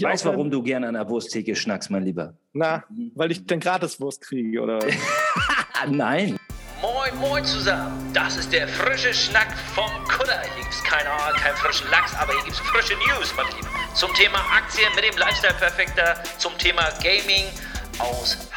Ich weiß, warum du gerne an der Wursttheke schnackst, mein Lieber. Na, weil ich dann Gratiswurst kriege, oder? Nein. Moin, moin zusammen. Das ist der frische Schnack vom Kutter. Hier gibt's keine, keinen frischen Lachs, aber hier gibt's frische News, mein Lieber. Zum Thema Aktien mit dem Lifestyle Perfekter, zum Thema Gaming aus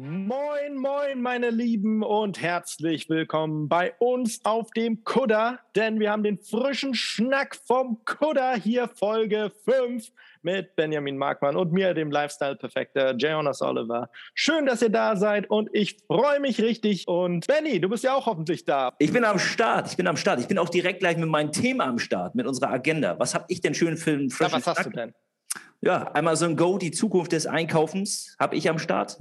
Moin, moin, meine Lieben und herzlich willkommen bei uns auf dem Kudder, denn wir haben den frischen Schnack vom Kudder hier Folge 5 mit Benjamin Markmann und mir, dem Lifestyle-Perfekter Jonas Oliver. Schön, dass ihr da seid und ich freue mich richtig. Und Benny, du bist ja auch hoffentlich da. Ich bin am Start, ich bin am Start. Ich bin auch direkt gleich mit meinem Thema am Start, mit unserer Agenda. Was habe ich denn schön für einen frischen ja, was Schnack? hast du denn? Ja, Amazon Go, die Zukunft des Einkaufens, habe ich am Start.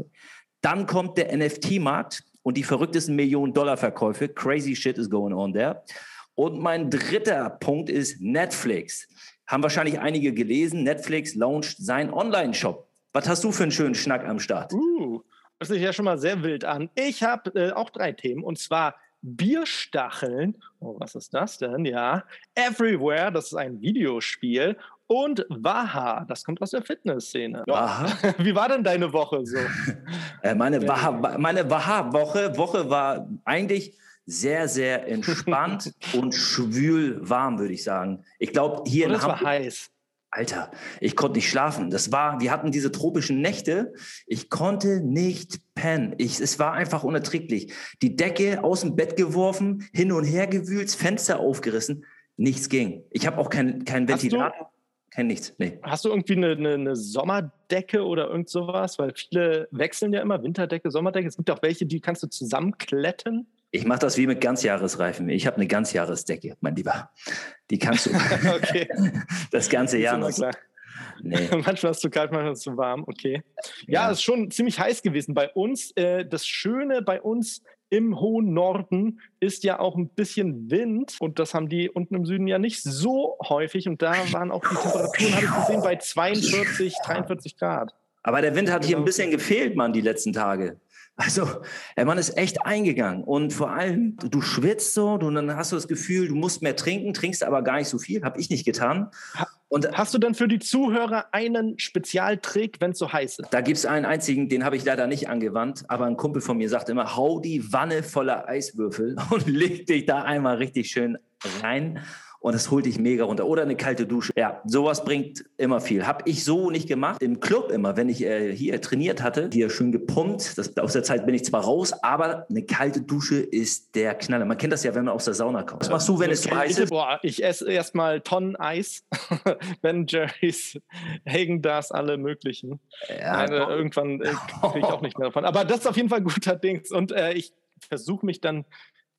Dann kommt der NFT-Markt und die verrücktesten Millionen-Dollar-Verkäufe. Crazy shit is going on there. Und mein dritter Punkt ist Netflix. Haben wahrscheinlich einige gelesen. Netflix launcht seinen Online-Shop. Was hast du für einen schönen Schnack am Start? Uh, das sich ja schon mal sehr wild an. Ich habe äh, auch drei Themen und zwar Bierstacheln. Oh, was ist das denn? Ja. Everywhere, das ist ein Videospiel. Und Waha, das kommt aus der Fitnessszene. Waha? Wie war denn deine Woche so? Äh, meine Waha, meine Waha-Woche Woche war eigentlich sehr, sehr entspannt und schwül warm, würde ich sagen. Ich glaube, hier Und in es war Hamburg. heiß. Alter, ich konnte nicht schlafen. Das war, wir hatten diese tropischen Nächte. Ich konnte nicht pennen. Ich, es war einfach unerträglich. Die Decke aus dem Bett geworfen, hin und her gewühlt, Fenster aufgerissen. Nichts ging. Ich habe auch keinen kein Hast du- Ventilator, kein nichts. Nee. Hast du irgendwie eine, eine, eine Sommerdecke oder irgend sowas? Weil viele wechseln ja immer Winterdecke, Sommerdecke. Es gibt auch welche, die kannst du zusammenkletten. Ich mache das wie mit Ganzjahresreifen. Ich habe eine Ganzjahresdecke, mein Lieber. Die kannst du Okay, das ganze Jahr noch. klar. Nee. manchmal ist es zu kalt, manchmal ist es zu warm. Okay. Ja, Ja. es ist schon ziemlich heiß gewesen bei uns. Äh, Das Schöne bei uns im hohen Norden ist ja auch ein bisschen Wind und das haben die unten im Süden ja nicht so häufig und da waren auch die Temperaturen, habe ich gesehen, bei 42, 43 Grad. Aber der Wind hat hier ein Genau. bisschen gefehlt, Mann, die letzten Tage. Also, der Mann ist echt eingegangen. Und vor allem, du, du schwitzt so, und dann hast du das Gefühl, du musst mehr trinken, trinkst aber gar nicht so viel. Habe ich nicht getan. Und Hast du denn für die Zuhörer einen Spezialtrick, wenn es so heiß ist? da gibt es einen einzigen, den habe ich leider nicht angewandt, aber ein Kumpel von mir sagt immer, hau die Wanne voller Eiswürfel und leg dich da einmal richtig schön rein. Und das holt dich mega runter. Oder eine kalte Dusche. Ja, sowas bringt immer viel. Hab ich so nicht gemacht. Im Club immer, wenn ich äh, hier trainiert hatte, hier schön gepumpt. Das, aus der Zeit bin ich zwar raus, aber eine kalte Dusche ist der Knaller. Man kennt das ja, wenn man aus der Sauna kommt. Was machst du, wenn es zu heiß ist? Boah, ich esse erstmal Tonnen Eis, Ben Jerry's, Hagen das alle möglichen. Ja, Äh, irgendwann äh, kriege ich auch nicht mehr davon. Aber das ist auf jeden Fall guter Dings. Und äh, ich versuche mich dann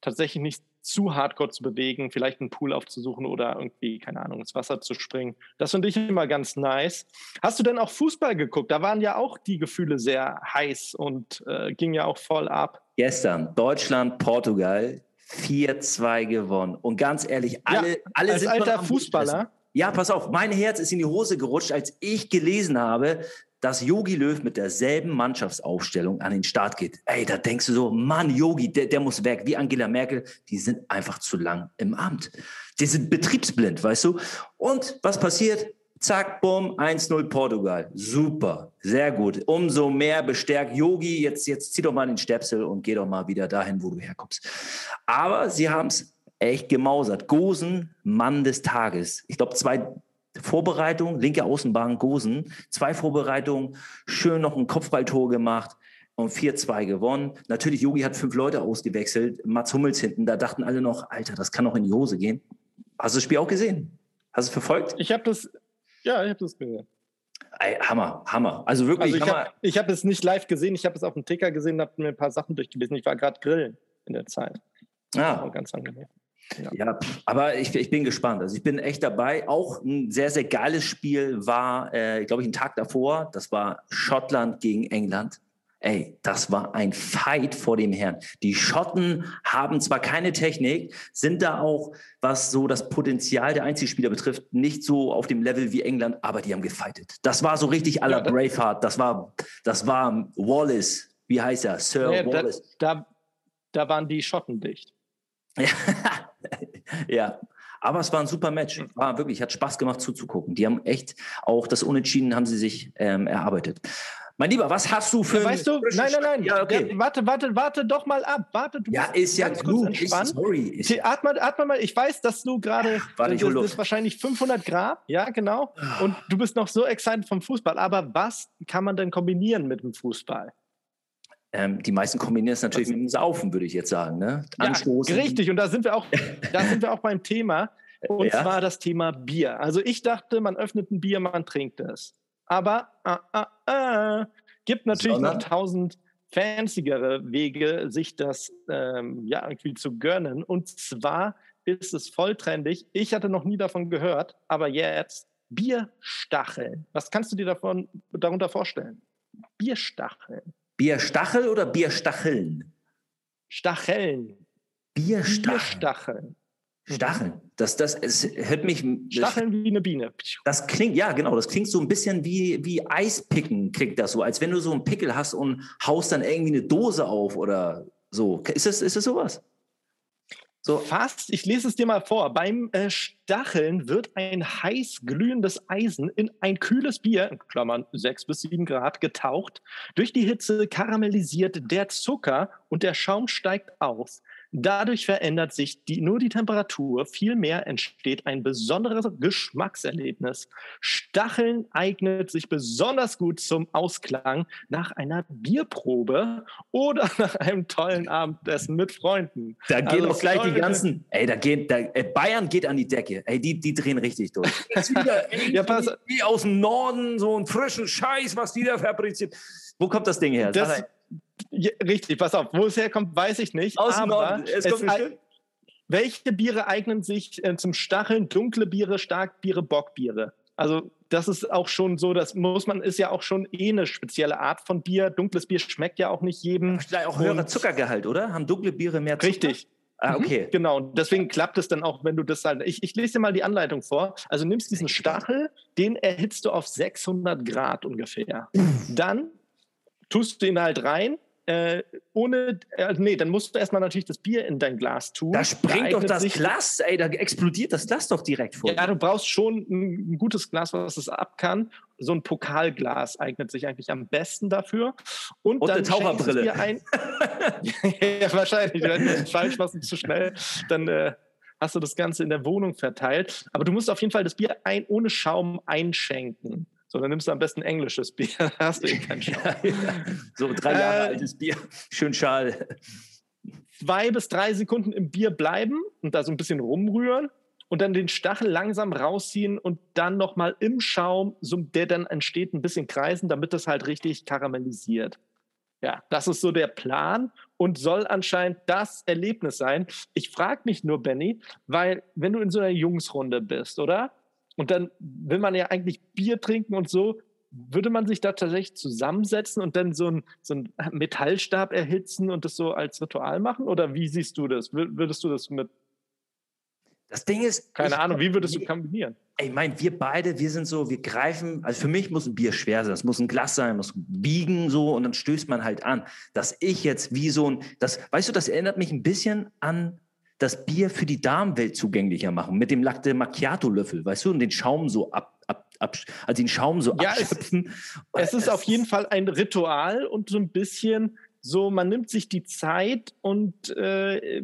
tatsächlich nicht zu hardcore zu bewegen, vielleicht einen Pool aufzusuchen oder irgendwie, keine Ahnung, ins Wasser zu springen. Das finde ich immer ganz nice. Hast du denn auch Fußball geguckt? Da waren ja auch die Gefühle sehr heiß und äh, ging ja auch voll ab. Gestern Deutschland, Portugal 4-2 gewonnen. Und ganz ehrlich, alle, alle Als sind alter Fußballer. Ja, pass auf, mein Herz ist in die Hose gerutscht, als ich gelesen habe, dass Yogi Löw mit derselben Mannschaftsaufstellung an den Start geht. Ey, da denkst du so, Mann, Yogi, der, der muss weg. Wie Angela Merkel, die sind einfach zu lang im Amt. Die sind betriebsblind, weißt du? Und was passiert? Zack, bumm, 1-0 Portugal. Super, sehr gut. Umso mehr bestärkt Yogi. Jetzt, jetzt zieh doch mal den Stöpsel und geh doch mal wieder dahin, wo du herkommst. Aber sie haben es echt gemausert. Gosen, Mann des Tages. Ich glaube, zwei Vorbereitungen, linke Außenbahn, Gosen. Zwei Vorbereitungen, schön noch ein Kopfballtor gemacht und 4-2 gewonnen. Natürlich, Yogi hat fünf Leute ausgewechselt. Mats Hummels hinten, da dachten alle noch, Alter, das kann doch in die Hose gehen. Hast du das Spiel auch gesehen? Hast du es verfolgt? ich habe das, ja, ich habe das gesehen. Ey, Hammer, Hammer. Also wirklich Also ich Hammer. habe ich hab es nicht live gesehen, ich habe es auf dem Ticker gesehen habe mir ein paar Sachen durchgelesen. Ich war gerade grillen in der Zeit. Ja, War ganz angenehm. Ja, pff, aber ich, ich bin gespannt. Also ich bin echt dabei. Auch ein sehr, sehr geiles Spiel war, äh, glaube ich, ein Tag davor. Das war Schottland gegen England. Ey, das war ein Fight vor dem Herrn. Die Schotten haben zwar keine Technik, sind da auch, was so das Potenzial der Einzelspieler betrifft, nicht so auf dem Level wie England, aber die haben gefightet. Das war so richtig la Ja, da- Braveheart. Das war, das war Wallace. Wie heißt er? Sir da, Wallace. da, da waren die Schotten dicht. Ja. Aber es war ein super Match. War wirklich, hat Spaß gemacht zuzugucken. Die haben echt auch das Unentschieden haben sie sich ähm, erarbeitet. Mein Lieber, was hast du für. Ja, weißt du, nein, nein, nein. Ja, okay. Ja, warte, warte, warte doch mal ab. Warte, du Ja, ist ja entspannt. sorry. Okay, atme, atme mal. Ich weiß, dass du gerade. Warte, ich das, hol das Luft. ist wahrscheinlich 500 Grad. Ja, genau. Und du bist noch so excited vom Fußball. Aber was kann man denn kombinieren mit dem Fußball? Ähm, die meisten kombinieren es natürlich mit dem Saufen, würde ich jetzt sagen. Ne? Anstoßen. Ja, richtig. Und da sind wir auch, da sind wir auch beim Thema. Und Ja. zwar das Thema Bier. Also ich dachte, man öffnet ein Bier, man trinkt es. Aber ah, ah, ah, gibt natürlich Sondern? noch tausend fancyere Wege, sich das ähm, ja irgendwie zu gönnen. Und zwar ist es volltrendig. Ich hatte noch nie davon gehört, aber jetzt Bierstacheln. Was kannst du dir davon darunter vorstellen? Bierstacheln. Bierstachel oder Bierstacheln? Stacheln. Bierstacheln. Bierstacheln. Stacheln. Das, das, es hört mich. Stacheln wie eine Biene. Das klingt, ja, genau, das klingt so ein bisschen wie, wie Eispicken, klingt das so, als wenn du so einen Pickel hast und haust dann irgendwie eine Dose auf oder so. Ist das, ist das sowas? So, Fast, ich lese es dir mal vor. Beim äh, Stacheln wird ein heiß glühendes Eisen in ein kühles Bier, in Klammern 6 bis 7 Grad, getaucht. Durch die Hitze karamellisiert der Zucker und der Schaum steigt auf. Dadurch verändert sich die, nur die Temperatur, vielmehr entsteht ein besonderes Geschmackserlebnis. Stacheln eignet sich besonders gut zum Ausklang nach einer Bierprobe oder nach einem tollen Abendessen mit Freunden. da gehen Also doch gleich die ganzen, ey, da geht, da, äh, Bayern geht an die Decke, ey, die, die drehen richtig durch. Wieder, ey, Ja, pass- wie aus dem Norden, so einen frischen Scheiß, was die da fabriziert. Wo kommt das Ding her? Das, ja, richtig, pass auf, wo es herkommt, weiß ich nicht. aus dem aber Norden. Es es kommt bestimmt. welche Biere eignen sich äh, zum Stacheln? Dunkle Biere, Starkbiere, Bockbiere. Also das ist auch schon so, das muss man, ist ja auch schon eh eine spezielle Art von Bier. Dunkles Bier schmeckt ja auch nicht jedem. Vielleicht auch höherer Zuckergehalt, oder? Haben dunkle Biere mehr Zucker? Richtig. Ah, okay. Mhm, Genau, deswegen klappt es dann auch, wenn du das halt. Ich, ich lese dir mal die Anleitung vor. Also nimmst diesen Stachel, den erhitzt du auf 600 Grad ungefähr. Dann tust du ihn halt rein. Äh, ohne, äh, nee, dann musst du erstmal natürlich das Bier in dein Glas tun. Da springt doch das Glas, ey, da explodiert das Glas doch direkt vor. Ja, du brauchst schon ein, ein gutes Glas, was es ab kann. So ein Pokalglas eignet sich eigentlich am besten dafür. Und, Und dann eine Taucherbrille. ein. ja, wahrscheinlich. Wenn du falsch machst zu schnell, dann äh, hast du das Ganze in der Wohnung verteilt. Aber du musst auf jeden Fall das Bier ein, ohne Schaum einschenken. So, dann nimmst du am besten englisches Bier. Hast du eh keinen Schaum. so drei Jahre Äh, altes Bier, schön schal. zwei bis drei Sekunden im Bier bleiben und da so ein bisschen rumrühren und dann den Stachel langsam rausziehen und dann nochmal im Schaum, so, der dann entsteht, ein bisschen kreisen, damit das halt richtig karamellisiert. Ja, das ist so der Plan und soll anscheinend das Erlebnis sein. Ich frage mich nur, Benny, weil wenn du in so einer Jungsrunde bist, oder? Und dann will man ja eigentlich Bier trinken und so, würde man sich da tatsächlich zusammensetzen und dann so einen so einen Metallstab erhitzen und das so als Ritual machen? Oder wie siehst du das? Wür- Würdest du das mit, Das Ding ist, keine ich- Ahnung, wie würdest du kombinieren? Ich meine, wir beide, wir sind so, wir greifen, also für mich muss ein Bier schwer sein, das muss ein Glas sein, muss wiegen so und dann stößt man halt an. Dass ich jetzt wie so ein, das, weißt du, das erinnert mich ein bisschen an das Bier für die Damenwelt zugänglicher machen, mit dem Latte Macchiato-Löffel, weißt du, und den Schaum so ab, ab, ab also den Schaum so Ja, es- abschöpfen. Es ist auf jeden Fall ein Ritual und so ein bisschen so, man nimmt sich die Zeit und äh,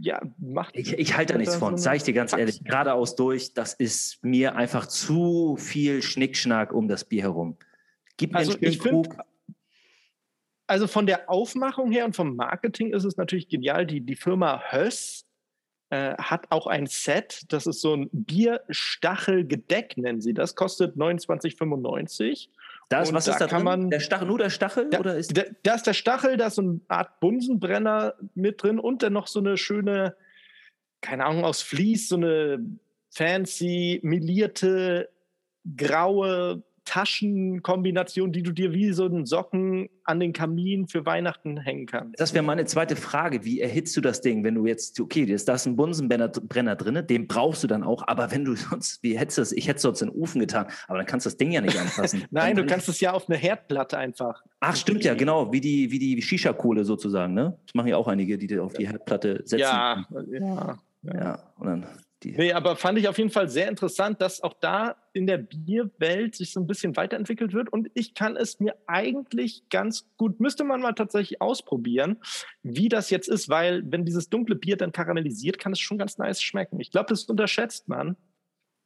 ja, macht. Ich, ich halte da nichts so von, eine sage ich dir ganz Praxis. ehrlich, geradeaus durch, das ist mir einfach zu viel Schnickschnack um das Bier herum. Gib mir Also einen schönen ich find- Krug. Also von der Aufmachung her und vom Marketing ist es natürlich genial. Die, die Firma Höss äh, hat auch ein Set, das ist so ein Bierstachelgedeck, nennen sie das, kostet 29,95. Das, und was da ist da kann drin? man- der Stachel, nur der Stachel? Ja, oder ist Da, da ist der Stachel, da ist so eine Art Bunsenbrenner mit drin und dann noch so eine schöne, keine Ahnung, aus Vlies, so eine fancy, melierte, graue Taschenkombination, die du dir wie so einen Socken an den Kamin für Weihnachten hängen kannst. Das wäre meine zweite Frage. Wie erhitzt du das Ding, wenn du jetzt, okay, da ist ein Bunsenbrenner Brenner drin, den brauchst du dann auch, aber wenn du sonst, wie hättest du das, ich hätte es sonst in den Ofen getan, aber dann kannst du das Ding ja nicht anfassen. Nein, du kannst es ja auf eine Herdplatte einfach. Ach, stimmt ja, genau, wie die, wie die Shisha-Kohle sozusagen, ne? Das machen ja auch einige, die auf die Herdplatte setzen. Ja, ja. Ja, ja und dann die. Nee, aber fand ich auf jeden Fall sehr interessant, dass auch da in der Bierwelt sich so ein bisschen weiterentwickelt wird. Und ich kann es mir eigentlich ganz gut, müsste man mal tatsächlich ausprobieren, wie das jetzt ist, weil wenn dieses dunkle Bier dann karamellisiert, kann es schon ganz nice schmecken. Ich glaube, das unterschätzt man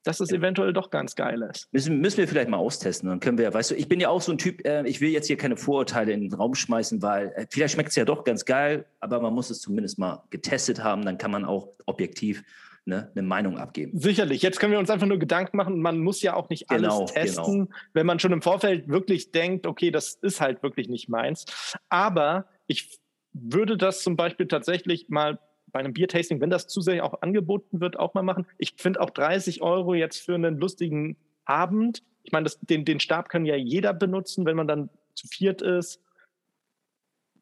dass es eventuell doch ganz geil ist. Müssen, müssen wir vielleicht mal austesten. Dann können wir, weißt du, ich bin ja auch so ein Typ, äh, ich will jetzt hier keine Vorurteile in den Raum schmeißen, weil äh, vielleicht schmeckt es ja doch ganz geil, aber man muss es zumindest mal getestet haben, dann kann man auch objektiv ne, eine Meinung abgeben. Sicherlich. Jetzt können wir uns einfach nur Gedanken machen. Man muss ja auch nicht alles genau, testen, genau. wenn man schon im Vorfeld wirklich denkt, okay, das ist halt wirklich nicht meins. Aber ich würde das zum Beispiel tatsächlich mal bei einem Biertasting, wenn das zusätzlich auch angeboten wird, auch mal machen. Ich finde auch 30 Euro jetzt für einen lustigen Abend. Ich meine, den, den Stab kann ja jeder benutzen, wenn man dann zu viert ist.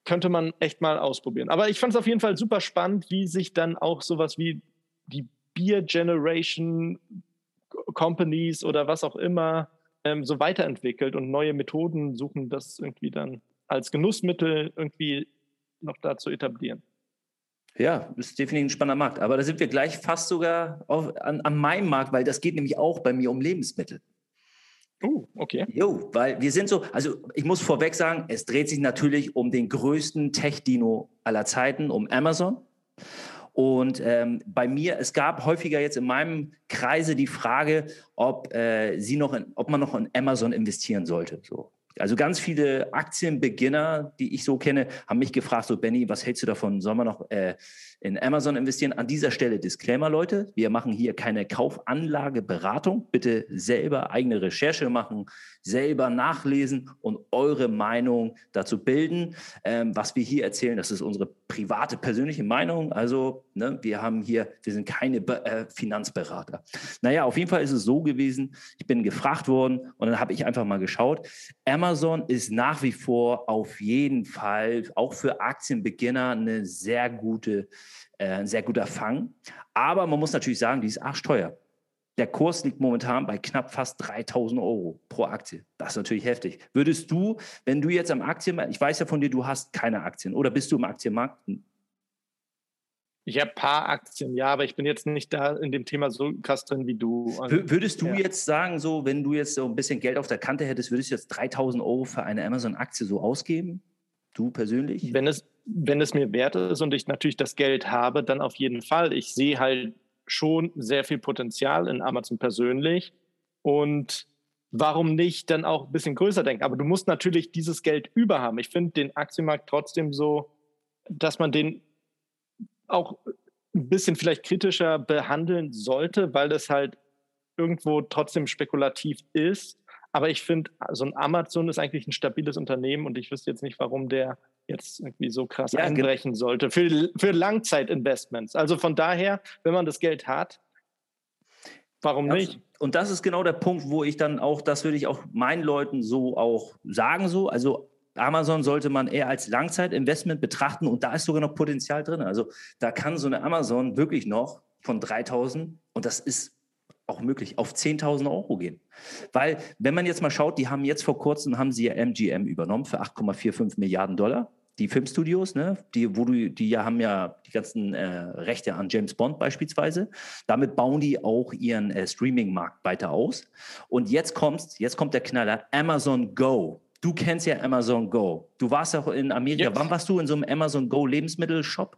Könnte man echt mal ausprobieren. Aber ich fand es auf jeden Fall super spannend, wie sich dann auch sowas wie die Beer Generation Companies oder was auch immer ähm, so weiterentwickelt und neue Methoden suchen, das irgendwie dann als Genussmittel irgendwie noch da zu etablieren. Ja, ist definitiv ein spannender Markt. Aber da sind wir gleich fast sogar auf, an, an meinem Markt, weil das geht nämlich auch bei mir um Lebensmittel. Oh, okay. Jo, weil wir sind so, also ich muss vorweg sagen, es dreht sich natürlich um den größten Tech-Dino aller Zeiten, um Amazon. Und ähm, bei mir, es gab häufiger jetzt in meinem Kreise die Frage, ob, äh, sie noch in, ob man noch in Amazon investieren sollte. So. Also ganz viele Aktienbeginner, die ich so kenne, haben mich gefragt, so Benny, was hältst du davon? Sollen wir noch äh, in Amazon investieren? An dieser Stelle Disclaimer, Leute. Wir machen hier keine Kaufanlageberatung. Bitte selber eigene Recherche machen, selber nachlesen und eure Meinung dazu bilden. Ähm, was wir hier erzählen, das ist unsere private, persönliche Meinung. Also ne, wir haben hier, wir sind keine Be äh, Finanzberater. Naja, auf jeden Fall ist es so gewesen, ich bin gefragt worden und dann habe ich einfach mal geschaut. Amazon ist nach wie vor auf jeden Fall auch für Aktienbeginner eine sehr gute, äh, ein sehr guter Fang. Aber man muss natürlich sagen, die ist arschteuer. Der Kurs liegt momentan bei knapp fast 3000 Euro pro Aktie. Das ist natürlich heftig. Würdest du, wenn du jetzt am Aktienmarkt, ich weiß ja von dir, du hast keine Aktien oder bist du im Aktienmarkt? Ich habe ein paar Aktien, ja, aber ich bin jetzt nicht da in dem Thema so krass drin wie du. Also, würdest du ja. jetzt sagen, so, wenn du jetzt so ein bisschen Geld auf der Kante hättest, würdest du jetzt 3000 Euro für eine Amazon-Aktie so ausgeben? Du persönlich? Wenn es, wenn es mir wert ist und ich natürlich das Geld habe, dann auf jeden Fall. Ich sehe halt schon sehr viel Potenzial in Amazon persönlich. Und warum nicht dann auch ein bisschen größer denken? Aber du musst natürlich dieses Geld über haben. Ich finde den Aktienmarkt trotzdem so, dass man den auch ein bisschen vielleicht kritischer behandeln sollte, weil das halt irgendwo trotzdem spekulativ ist. Aber ich finde, so ein Amazon ist eigentlich ein stabiles Unternehmen und ich wüsste jetzt nicht, warum der jetzt irgendwie so krass ja, einbrechen sollte für, für Langzeitinvestments. Also von daher, wenn man das Geld hat, warum nicht? Und das ist genau der Punkt, wo ich dann auch, das würde ich auch meinen Leuten so auch sagen, so, also Amazon sollte man eher als Langzeitinvestment betrachten und da ist sogar noch Potenzial drin. Also da kann so eine Amazon wirklich noch von 3000 und das ist auch möglich, auf 10.000 Euro gehen. Weil, wenn man jetzt mal schaut, die haben jetzt vor kurzem, haben sie ja MGM übernommen für 8,45 Milliarden Dollar. Die Filmstudios, ne, die, wo du, die haben ja die ganzen äh, Rechte an James Bond beispielsweise. Damit bauen die auch ihren äh, Streaming-Markt weiter aus. Und jetzt kommt, jetzt kommt der Knaller, Amazon Go. Du kennst ja Amazon Go. Du warst auch in Amerika. Yes. Wann warst du in so einem Amazon Go Lebensmittelshop?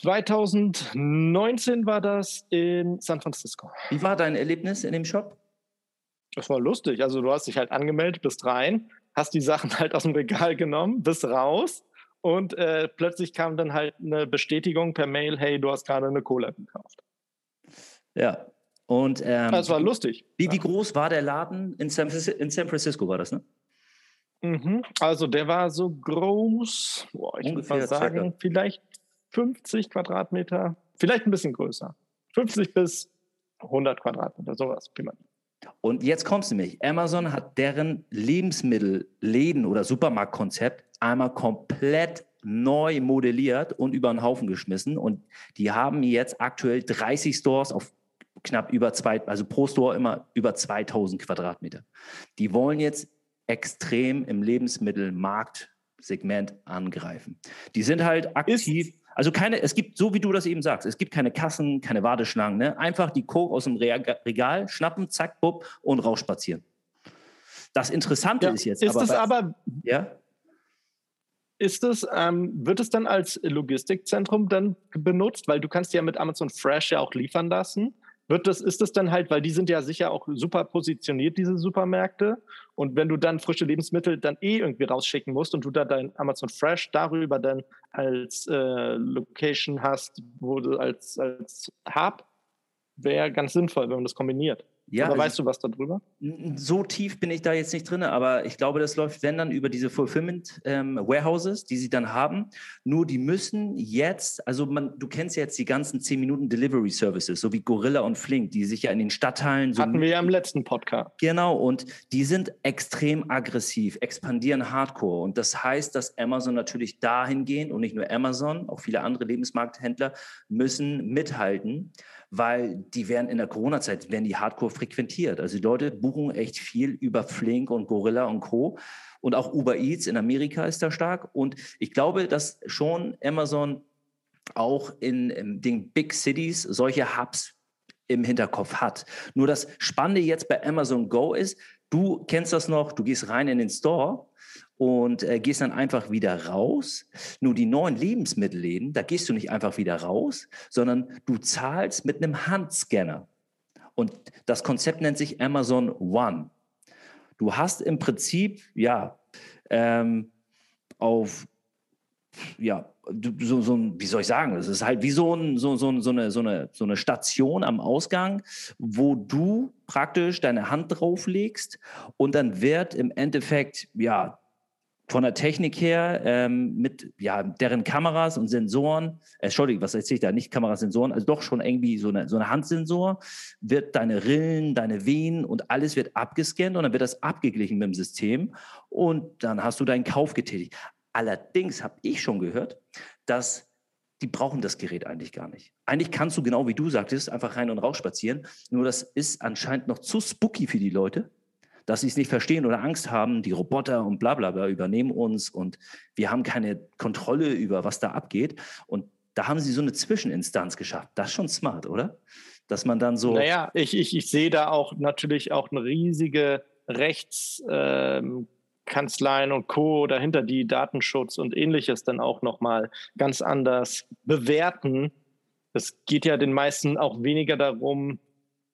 2019 war das in San Francisco. Wie war dein Erlebnis in dem Shop? Das war lustig. Also du hast dich halt angemeldet, bist rein, hast die Sachen halt aus dem Regal genommen, bist raus und äh, plötzlich kam dann halt eine Bestätigung per Mail, hey, du hast gerade eine Cola gekauft. Ja. Und ähm, das war lustig. Wie, wie groß war der Laden in San, in San Francisco war das, ne? Mhm. Also der war so groß, boah, ich würde mal sagen, circa. vielleicht 50 Quadratmeter, vielleicht ein bisschen größer. 50 bis 100 Quadratmeter, sowas. Und jetzt kommst du nämlich. Amazon hat deren Lebensmittelläden oder Supermarktkonzept einmal komplett neu modelliert und über den Haufen geschmissen. Und die haben jetzt aktuell 30 Stores auf knapp über zwei, also pro Store immer über 2000 Quadratmeter. Die wollen jetzt extrem im Lebensmittelmarktsegment angreifen. Die sind halt aktiv. Ist Also keine, es gibt, so wie du das eben sagst, es gibt keine Kassen, keine Warteschlangen. Ne? Einfach die Coke aus dem Regal schnappen, zack, bupp und rausspazieren. Das Interessante ja, ist jetzt. Ist es aber. Ja? Ist es, ähm, wird es dann als Logistikzentrum dann benutzt? Weil du kannst ja mit Amazon Fresh ja auch liefern lassen. Wird das, ist das dann halt, weil die sind ja sicher auch super positioniert, diese Supermärkte. Und wenn du dann frische Lebensmittel dann eh irgendwie rausschicken musst und du da dein Amazon Fresh darüber dann als äh, Location hast, wo du als, als Hub, wäre ganz sinnvoll, wenn man das kombiniert. Ja, Oder also weißt du was darüber? So tief bin ich da jetzt nicht drin, aber ich glaube, das läuft, wenn dann, über diese Fulfillment ähm, Warehouses, die sie dann haben. Nur die müssen jetzt, also man, du kennst ja jetzt die ganzen 10 Minuten Delivery Services, so wie Gorilla und Flink, die sich ja in den Stadtteilen so. Hatten wir ja im letzten Podcast. Genau, und die sind extrem aggressiv, expandieren hardcore. Und das heißt, dass Amazon natürlich dahin gehen und nicht nur Amazon, auch viele andere Lebensmarkthändler müssen mithalten weil die werden in der Corona-Zeit, werden die hardcore frequentiert. Also die Leute buchen echt viel über Flink und Gorilla und Co. Und auch Uber Eats in Amerika ist da stark. Und ich glaube, dass schon Amazon auch in, in den Big Cities solche Hubs im Hinterkopf hat. Nur das Spannende jetzt bei Amazon Go ist, du kennst das noch, du gehst rein in den Store und äh, gehst dann einfach wieder raus. Nur die neuen Lebensmittelläden, da gehst du nicht einfach wieder raus, sondern du zahlst mit einem Handscanner. Und das Konzept nennt sich Amazon One. Du hast im Prinzip, ja, ähm, auf, ja, so, so wie soll ich sagen, es ist halt wie so, ein, so, so, so, eine, so, eine, so eine Station am Ausgang, wo du praktisch deine Hand drauflegst und dann wird im Endeffekt, ja, von der Technik her ähm, mit ja, deren Kameras und Sensoren, äh, Entschuldigung, was erzähle ich da? Nicht Kameras, Sensoren, also doch schon irgendwie so eine, so eine Handsensor, wird deine Rillen, deine Venen und alles wird abgescannt und dann wird das abgeglichen mit dem System und dann hast du deinen Kauf getätigt. Allerdings habe ich schon gehört, dass die brauchen das Gerät eigentlich gar nicht. Eigentlich kannst du, genau wie du sagtest, einfach rein und raus spazieren. Nur das ist anscheinend noch zu spooky für die Leute dass sie es nicht verstehen oder Angst haben, die Roboter und bla bla bla übernehmen uns und wir haben keine Kontrolle über, was da abgeht. Und da haben sie so eine Zwischeninstanz geschafft. Das ist schon smart, oder? Dass man dann so. Naja, ich, ich, ich sehe da auch natürlich auch eine riesige Rechtskanzleien ähm, und Co. dahinter, die Datenschutz und ähnliches dann auch nochmal ganz anders bewerten. Es geht ja den meisten auch weniger darum,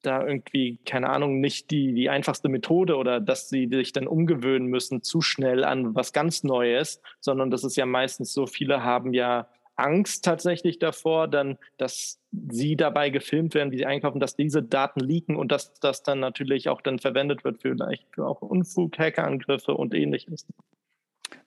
da irgendwie, keine Ahnung, nicht die, die einfachste Methode oder dass sie sich dann umgewöhnen müssen zu schnell an was ganz Neues, sondern das ist ja meistens so, viele haben ja Angst tatsächlich davor, dann, dass sie dabei gefilmt werden, wie sie einkaufen, dass diese Daten leaken und dass das dann natürlich auch dann verwendet wird für vielleicht auch Unfug, Hackerangriffe und ähnliches.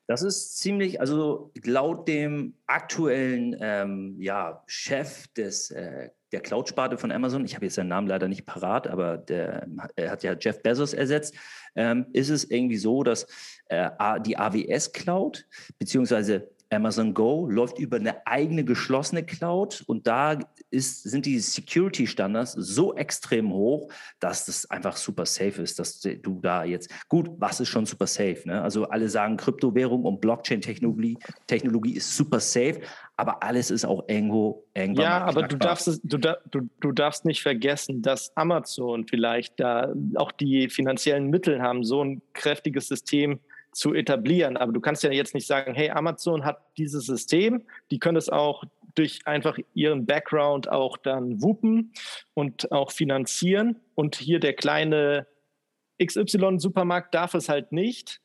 Das ist ziemlich, also laut dem aktuellen ähm, ja, Chef des äh, der Cloud-Sparte von Amazon, ich habe jetzt seinen Namen leider nicht parat, aber der, er hat ja Jeff Bezos ersetzt, ähm, ist es irgendwie so, dass äh, die AWS Cloud beziehungsweise Amazon Go läuft über eine eigene geschlossene Cloud und da ist, sind die Security-Standards so extrem hoch, dass das einfach super safe ist, dass du da jetzt, gut, was ist schon super safe? Ne? Also alle sagen, Kryptowährung und Blockchain-Technologie Technologie ist super safe, aber alles ist auch irgendwo irgendwann. Ja, aber du darfst, es, du, du, du darfst nicht vergessen, dass Amazon vielleicht da auch die finanziellen Mittel haben, so ein kräftiges System zu etablieren. Aber du kannst ja jetzt nicht sagen, hey, Amazon hat dieses System, die können es auch durch einfach ihren Background auch dann wuppen und auch finanzieren. Und hier der kleine XY-Supermarkt darf es halt nicht,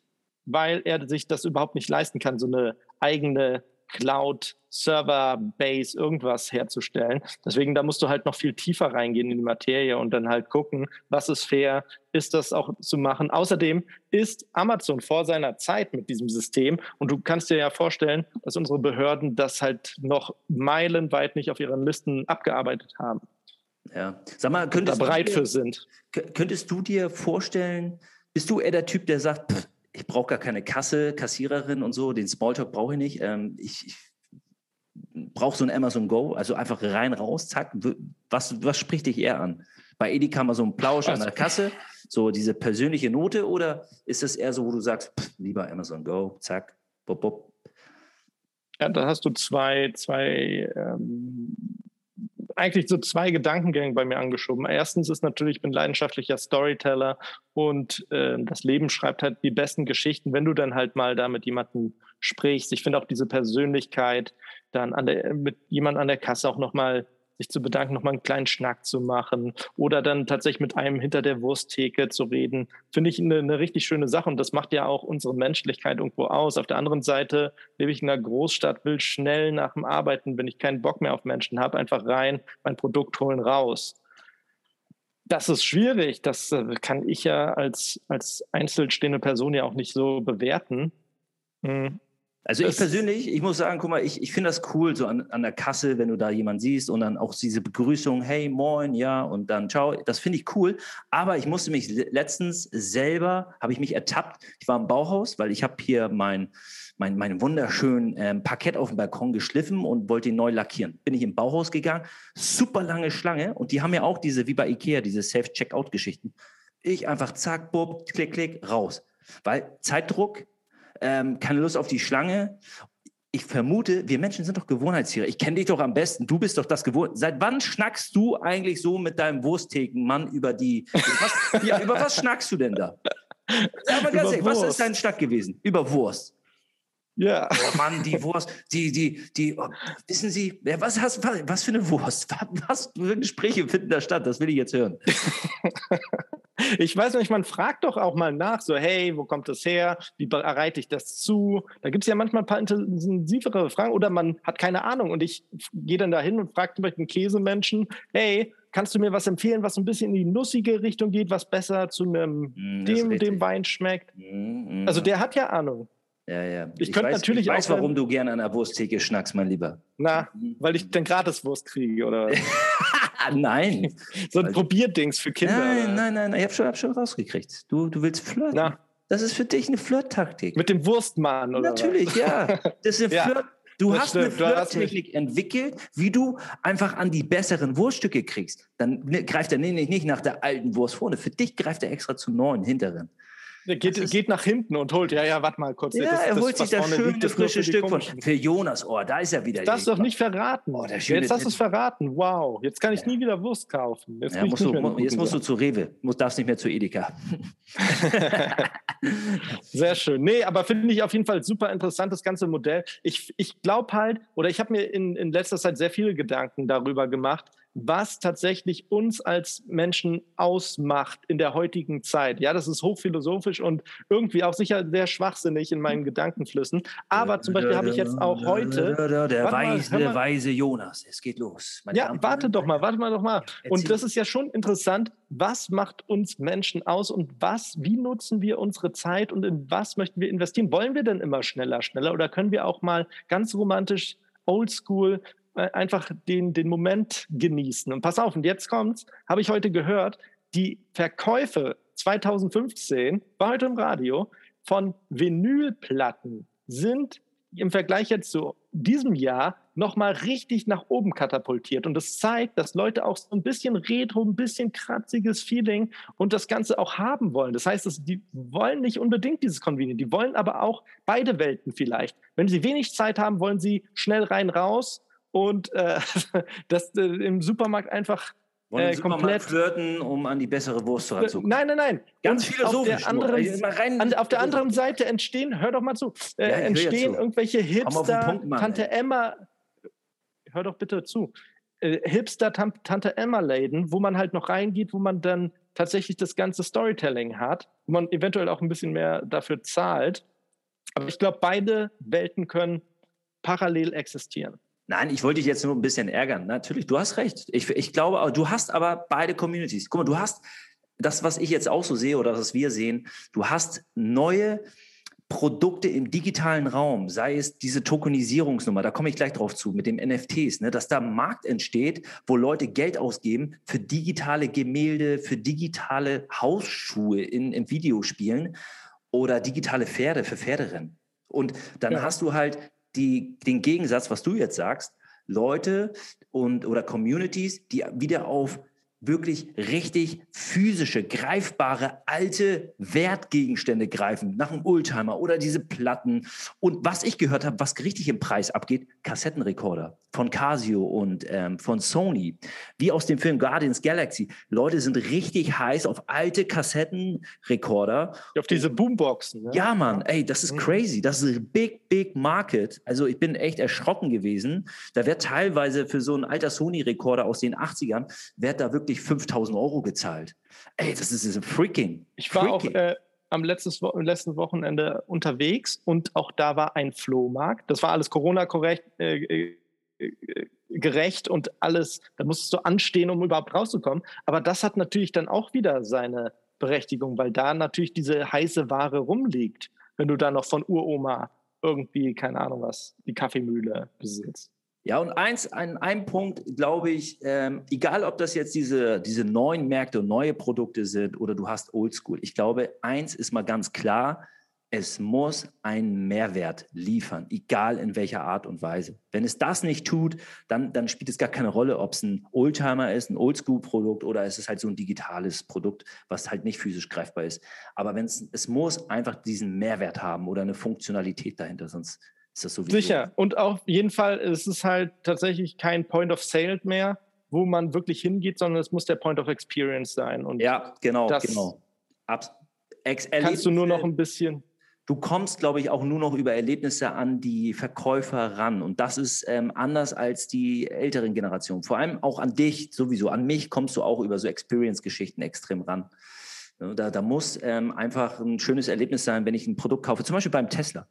weil er sich das überhaupt nicht leisten kann, so eine eigene Cloud, Server, Base, irgendwas herzustellen. Deswegen, da musst du halt noch viel tiefer reingehen in die Materie und dann halt gucken, was ist fair, ist das auch zu machen. Außerdem ist Amazon vor seiner Zeit mit diesem System und du kannst dir ja vorstellen, dass unsere Behörden das halt noch meilenweit nicht auf ihren Listen abgearbeitet haben. Ja, sag mal, könntest da bereit dir, für sind. Könntest du dir vorstellen, bist du eher der Typ, der sagt, pff, ich brauche gar keine Kasse, Kassiererin und so, den Smalltalk brauche ich nicht. Ähm, ich, ich brauche so ein Amazon Go, also einfach rein, raus, zack. Was, was spricht dich eher an? Bei Edeka mal so ein Plausch an der Kasse, so diese persönliche Note oder ist es eher so, wo du sagst, pff, lieber Amazon Go, zack, bop, bop? Ja, da hast du zwei, zwei ähm, eigentlich so zwei Gedankengänge bei mir angeschoben. Erstens ist natürlich, ich bin leidenschaftlicher Storyteller und äh, das Leben schreibt halt die besten Geschichten, wenn du dann halt mal da mit jemandem sprichst. Ich finde auch diese Persönlichkeit, dann an der, mit jemand an der Kasse auch nochmal sich zu bedanken, nochmal einen kleinen Schnack zu machen oder dann tatsächlich mit einem hinter der Wursttheke zu reden, finde ich eine, eine richtig schöne Sache und das macht ja auch unsere Menschlichkeit irgendwo aus. Auf der anderen Seite lebe ich in einer Großstadt, will schnell nach dem Arbeiten, wenn ich keinen Bock mehr auf Menschen habe, einfach rein, mein Produkt holen, raus. Das ist schwierig, das äh, kann ich ja als, als einzelstehende Person ja auch nicht so bewerten. Also ich persönlich, ich muss sagen, guck mal, ich, ich finde das cool, so an, an der Kasse, wenn du da jemanden siehst und dann auch diese Begrüßung, hey, moin, ja, und dann ciao, das finde ich cool. Aber ich musste mich letztens selber, habe ich mich ertappt, ich war im Bauhaus, weil ich habe hier mein, mein, mein wunderschönen ähm, Parkett auf dem Balkon geschliffen und wollte ihn neu lackieren. Bin ich im Bauhaus gegangen, super lange Schlange und die haben ja auch diese, wie bei Ikea, diese Self-Checkout-Geschichten. Ich einfach zack, bub, klick, klick, raus. Weil Zeitdruck, ähm, keine Lust auf die Schlange. Ich vermute, wir Menschen sind doch Gewohnheitstiere. Ich kenne dich doch am besten. Du bist doch das Gewohnt. Seit wann schnackst du eigentlich so mit deinem Wurstthekenmann über die? Was, ja, über was schnackst du denn da? Aber ganz ehrlich, was ist dein Schnack gewesen? Über Wurst. Ja. Oh Mann, die Wurst, die, die, die, oh, wissen Sie, was, hast, was, was für eine Wurst? Was für Gespräche finden da statt? Das will ich jetzt hören. ich weiß nicht, man fragt doch auch mal nach, so, hey, wo kommt das her? Wie bereite ich das zu? Da gibt es ja manchmal ein paar intensivere Fragen oder man hat keine Ahnung und ich gehe dann dahin und frage zum Beispiel einen Käsemenschen, hey, kannst du mir was empfehlen, was ein bisschen in die nussige Richtung geht, was besser zu einem, mm, dem, dem Wein schmeckt? Mm, mm. Also der hat ja Ahnung. Ja, ja. Ich, ich könnte weiß, natürlich ich weiß, auch, warum du gerne an der Wursttheke schnackst, mein Lieber. Na, weil ich dann Gratiswurst kriege, oder? nein. so ein Probierdings für Kinder. Nein, nein, nein, ich habe schon, hab schon rausgekriegt. Du, du willst flirten. Na. Das ist für dich eine Flirttaktik. Mit dem Wurstmann, oder? Natürlich, was? ja. Das ist eine ja. Flirt. Du hast stimmt. eine Flirttechnik entwickelt, wie du einfach an die besseren Wurststücke kriegst. Dann greift er nämlich nicht nach der alten Wurst vorne. Für dich greift er extra zum neuen hinteren. Er geht, geht nach hinten und holt, ja, ja, warte mal kurz. Ja, das, er holt sich das schöne, liegt, frische Stück von. Für Jonas, oh, da ist er wieder. Das doch nicht verraten. Oh, jetzt hast du es verraten. Wow, jetzt kann ich ja. nie wieder Wurst kaufen. Jetzt, ja, musst, du, jetzt musst du zu Rewe, musst, darfst nicht mehr zu Edeka. Sehr schön. Nee, aber finde ich auf jeden Fall super interessant, das ganze Modell. Ich, ich glaube halt, oder ich habe mir in, in letzter Zeit sehr viele Gedanken darüber gemacht, was tatsächlich uns als Menschen ausmacht in der heutigen Zeit. Ja, das ist hochphilosophisch und irgendwie auch sicher sehr schwachsinnig in meinen Gedankenflüssen. Aber zum Beispiel habe ich jetzt auch heute. Der weise, mal, weise Jonas, es geht los. ja, Damen warte doch mal, warte mal doch mal. Und das ist ja schon interessant. Was macht uns Menschen aus und was, wie nutzen wir unsere Zeit und in was möchten wir investieren? Wollen wir denn immer schneller, schneller oder können wir auch mal ganz romantisch oldschool einfach den, den Moment genießen. Und pass auf, und jetzt kommt's, habe ich heute gehört, die Verkäufe 2015, war heute im Radio, von Vinylplatten sind im Vergleich jetzt zu diesem Jahr nochmal richtig nach oben katapultiert. Und das zeigt, dass Leute auch so ein bisschen Retro, ein bisschen kratziges Feeling und das Ganze auch haben wollen. Das heißt, dass die wollen nicht unbedingt dieses Convenient, die wollen aber auch beide Welten vielleicht. Wenn sie wenig Zeit haben, wollen sie schnell rein raus und äh, das äh, im Supermarkt einfach äh, komplett flirten, um an die bessere Wurst ranzukommen. Nein, nein, nein. Ganz philosophisch. Auf der anderen, rein, an, auf der anderen Seite entstehen, hör doch mal zu, äh, ja, entstehen zu. irgendwelche Hipster, Punkt, Mann, Tante ey. Emma, hör doch bitte zu, äh, Hipster Tante Emma Läden, wo man halt noch reingeht, wo man dann tatsächlich das ganze Storytelling hat, wo man eventuell auch ein bisschen mehr dafür zahlt. Aber ich glaube, beide Welten können parallel existieren. Nein, ich wollte dich jetzt nur ein bisschen ärgern. Natürlich, du hast recht. Ich, ich glaube, du hast aber beide Communities. Guck mal, du hast das, was ich jetzt auch so sehe oder was wir sehen, du hast neue Produkte im digitalen Raum, sei es diese Tokenisierungsnummer, da komme ich gleich drauf zu, mit dem NFTs, ne, dass da ein Markt entsteht, wo Leute Geld ausgeben für digitale Gemälde, für digitale Hausschuhe in, in Videospielen oder digitale Pferde für Pferderennen. Und dann ja. hast du halt die, den Gegensatz, was du jetzt sagst, Leute und oder Communities, die wieder auf wirklich richtig physische, greifbare, alte Wertgegenstände greifen, nach einem Oldtimer oder diese Platten. Und was ich gehört habe, was richtig im Preis abgeht, Kassettenrekorder von Casio und ähm, von Sony, wie aus dem Film Guardians Galaxy. Leute sind richtig heiß auf alte Kassettenrekorder. Auf diese Boomboxen. Ne? Ja, Mann, ey, das ist mhm. crazy. Das ist ein big, big market. Also ich bin echt erschrocken gewesen. Da wird teilweise für so ein alter Sony-Rekorder aus den 80ern, wird da wirklich 5000 Euro gezahlt. Ey, das ist, ist freaking. Ich war freaking. auch äh, am letztes, letzten Wochenende unterwegs und auch da war ein Flohmarkt. Das war alles Corona-korrekt. Äh, äh, gerecht und alles, da musstest du anstehen, um überhaupt rauszukommen. Aber das hat natürlich dann auch wieder seine Berechtigung, weil da natürlich diese heiße Ware rumliegt, wenn du da noch von Uroma irgendwie, keine Ahnung was, die Kaffeemühle besitzt. Ja, und eins, an einem Punkt glaube ich, ähm, egal ob das jetzt diese, diese neuen Märkte und neue Produkte sind oder du hast Oldschool, ich glaube, eins ist mal ganz klar, es muss einen Mehrwert liefern, egal in welcher Art und Weise. Wenn es das nicht tut, dann, dann spielt es gar keine Rolle, ob es ein Oldtimer ist, ein Oldschool-Produkt oder es ist halt so ein digitales Produkt, was halt nicht physisch greifbar ist. Aber wenn es, es muss einfach diesen Mehrwert haben oder eine Funktionalität dahinter, sonst ist das sowieso. Sicher. Und auf jeden Fall ist es halt tatsächlich kein Point of Sale mehr, wo man wirklich hingeht, sondern es muss der Point of Experience sein. Und ja, genau, das genau. Abs kannst du nur noch ein bisschen du kommst, glaube ich, auch nur noch über Erlebnisse an die Verkäufer ran. Und das ist ähm, anders als die älteren Generationen. Vor allem auch an dich sowieso. An mich kommst du auch über so Experience-Geschichten extrem ran. Da, da muss ähm, einfach ein schönes Erlebnis sein, wenn ich ein Produkt kaufe. Zum Beispiel beim Tesla.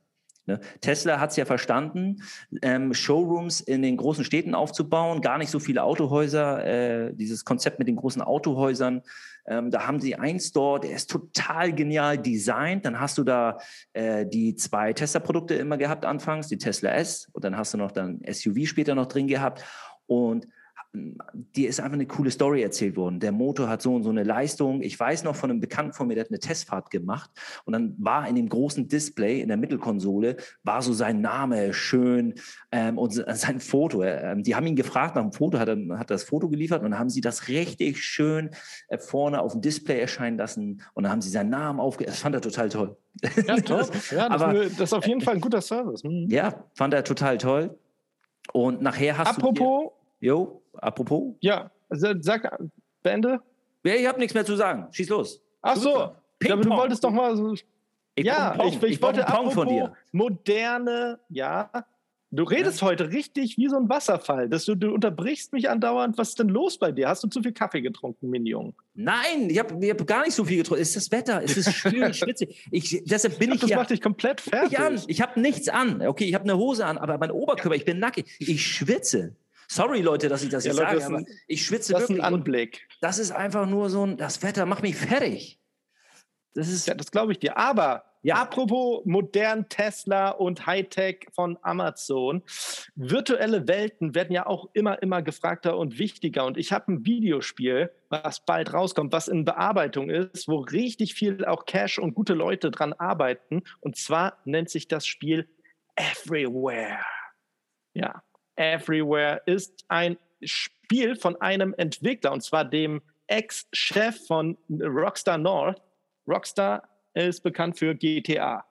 Ne? Tesla hat es ja verstanden, ähm, Showrooms in den großen Städten aufzubauen, gar nicht so viele Autohäuser, äh, dieses Konzept mit den großen Autohäusern. Ähm, da haben sie einen Store, der ist total genial designt. Dann hast du da äh, die zwei Tesla-Produkte immer gehabt anfangs, die Tesla S und dann hast du noch dann SUV später noch drin gehabt. Und dir ist einfach eine coole Story erzählt worden. Der Motor hat so und so eine Leistung. Ich weiß noch von einem Bekannten von mir, der hat eine Testfahrt gemacht und dann war in dem großen Display in der Mittelkonsole war so sein Name schön ähm, und sein Foto. Ähm, die haben ihn gefragt nach dem Foto, hat er hat das Foto geliefert und dann haben sie das richtig schön äh, vorne auf dem Display erscheinen lassen und dann haben sie seinen Namen aufge... Das fand er total toll. Ja, toll. ja das, Aber, das ist auf jeden Fall ein guter Service. Mhm. Ja, fand er total toll. Und nachher hast Apropos, du... Apropos... Jo, apropos? Ja, sag, beende. Ja, ich habe nichts mehr zu sagen. Schieß los. Ach so. Ja, aber du wolltest doch mal so. Ich ja, ich, ich, ich wollte apropos von dir. moderne, ja. Du redest ja. heute richtig wie so ein Wasserfall. Dass du, du unterbrichst mich andauernd. Was ist denn los bei dir? Hast du zu viel Kaffee getrunken, Minion? Nein, ich habe hab gar nicht so viel getrunken. Es ist das Wetter, es ist schwül, schwitzig. Ich, deshalb bin ich, ich Das macht dich komplett fertig. Ich, ich habe nichts an. Okay, ich habe eine Hose an, aber mein Oberkörper, ich bin nackig. Ich schwitze. Sorry, Leute, dass ich das ja, jetzt Leute, sage, aber ich schwitze das wirklich. Das ist ein Anblick. Das ist einfach nur so ein, das Wetter macht mich fertig. Das ist, ja, das glaube ich dir. Aber ja. apropos modern Tesla und Hightech von Amazon. Virtuelle Welten werden ja auch immer, immer gefragter und wichtiger. Und ich habe ein Videospiel, was bald rauskommt, was in Bearbeitung ist, wo richtig viel auch Cash und gute Leute dran arbeiten. Und zwar nennt sich das Spiel Everywhere. Ja, Everywhere ist ein Spiel von einem Entwickler, und zwar dem Ex-Chef von Rockstar North. Rockstar ist bekannt für GTA.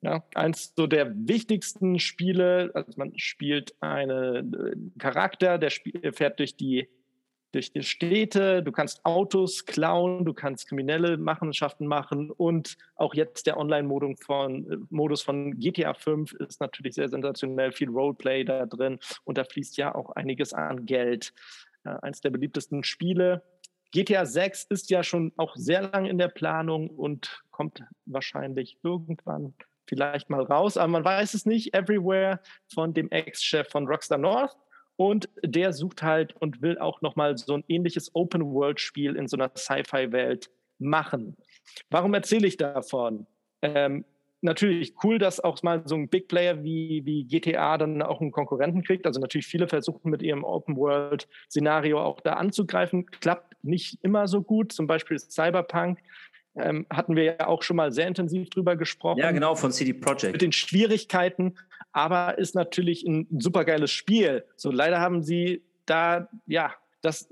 Ja, eins so der wichtigsten Spiele, also man spielt einen Charakter, der fährt durch die durch die Städte, du kannst Autos klauen, du kannst kriminelle Machenschaften machen und auch jetzt der Online-Modus von, Modus von GTA 5 ist natürlich sehr sensationell, viel Roleplay da drin und da fließt ja auch einiges an Geld. Äh, eins der beliebtesten Spiele. GTA 6 ist ja schon auch sehr lang in der Planung und kommt wahrscheinlich irgendwann vielleicht mal raus, aber man weiß es nicht. Everywhere von dem Ex-Chef von Rockstar North und der sucht halt und will auch nochmal so ein ähnliches Open-World-Spiel in so einer Sci-Fi-Welt machen. Warum erzähle ich davon? Ähm, natürlich cool, dass auch mal so ein Big Player wie, wie GTA dann auch einen Konkurrenten kriegt. Also natürlich viele versuchen mit ihrem Open World Szenario auch da anzugreifen. Klappt nicht immer so gut. Zum Beispiel Cyberpunk ähm, hatten wir ja auch schon mal sehr intensiv drüber gesprochen. Ja, genau, von CD Projekt. Mit den Schwierigkeiten, aber ist natürlich ein supergeiles Spiel. So leider haben sie da, ja, das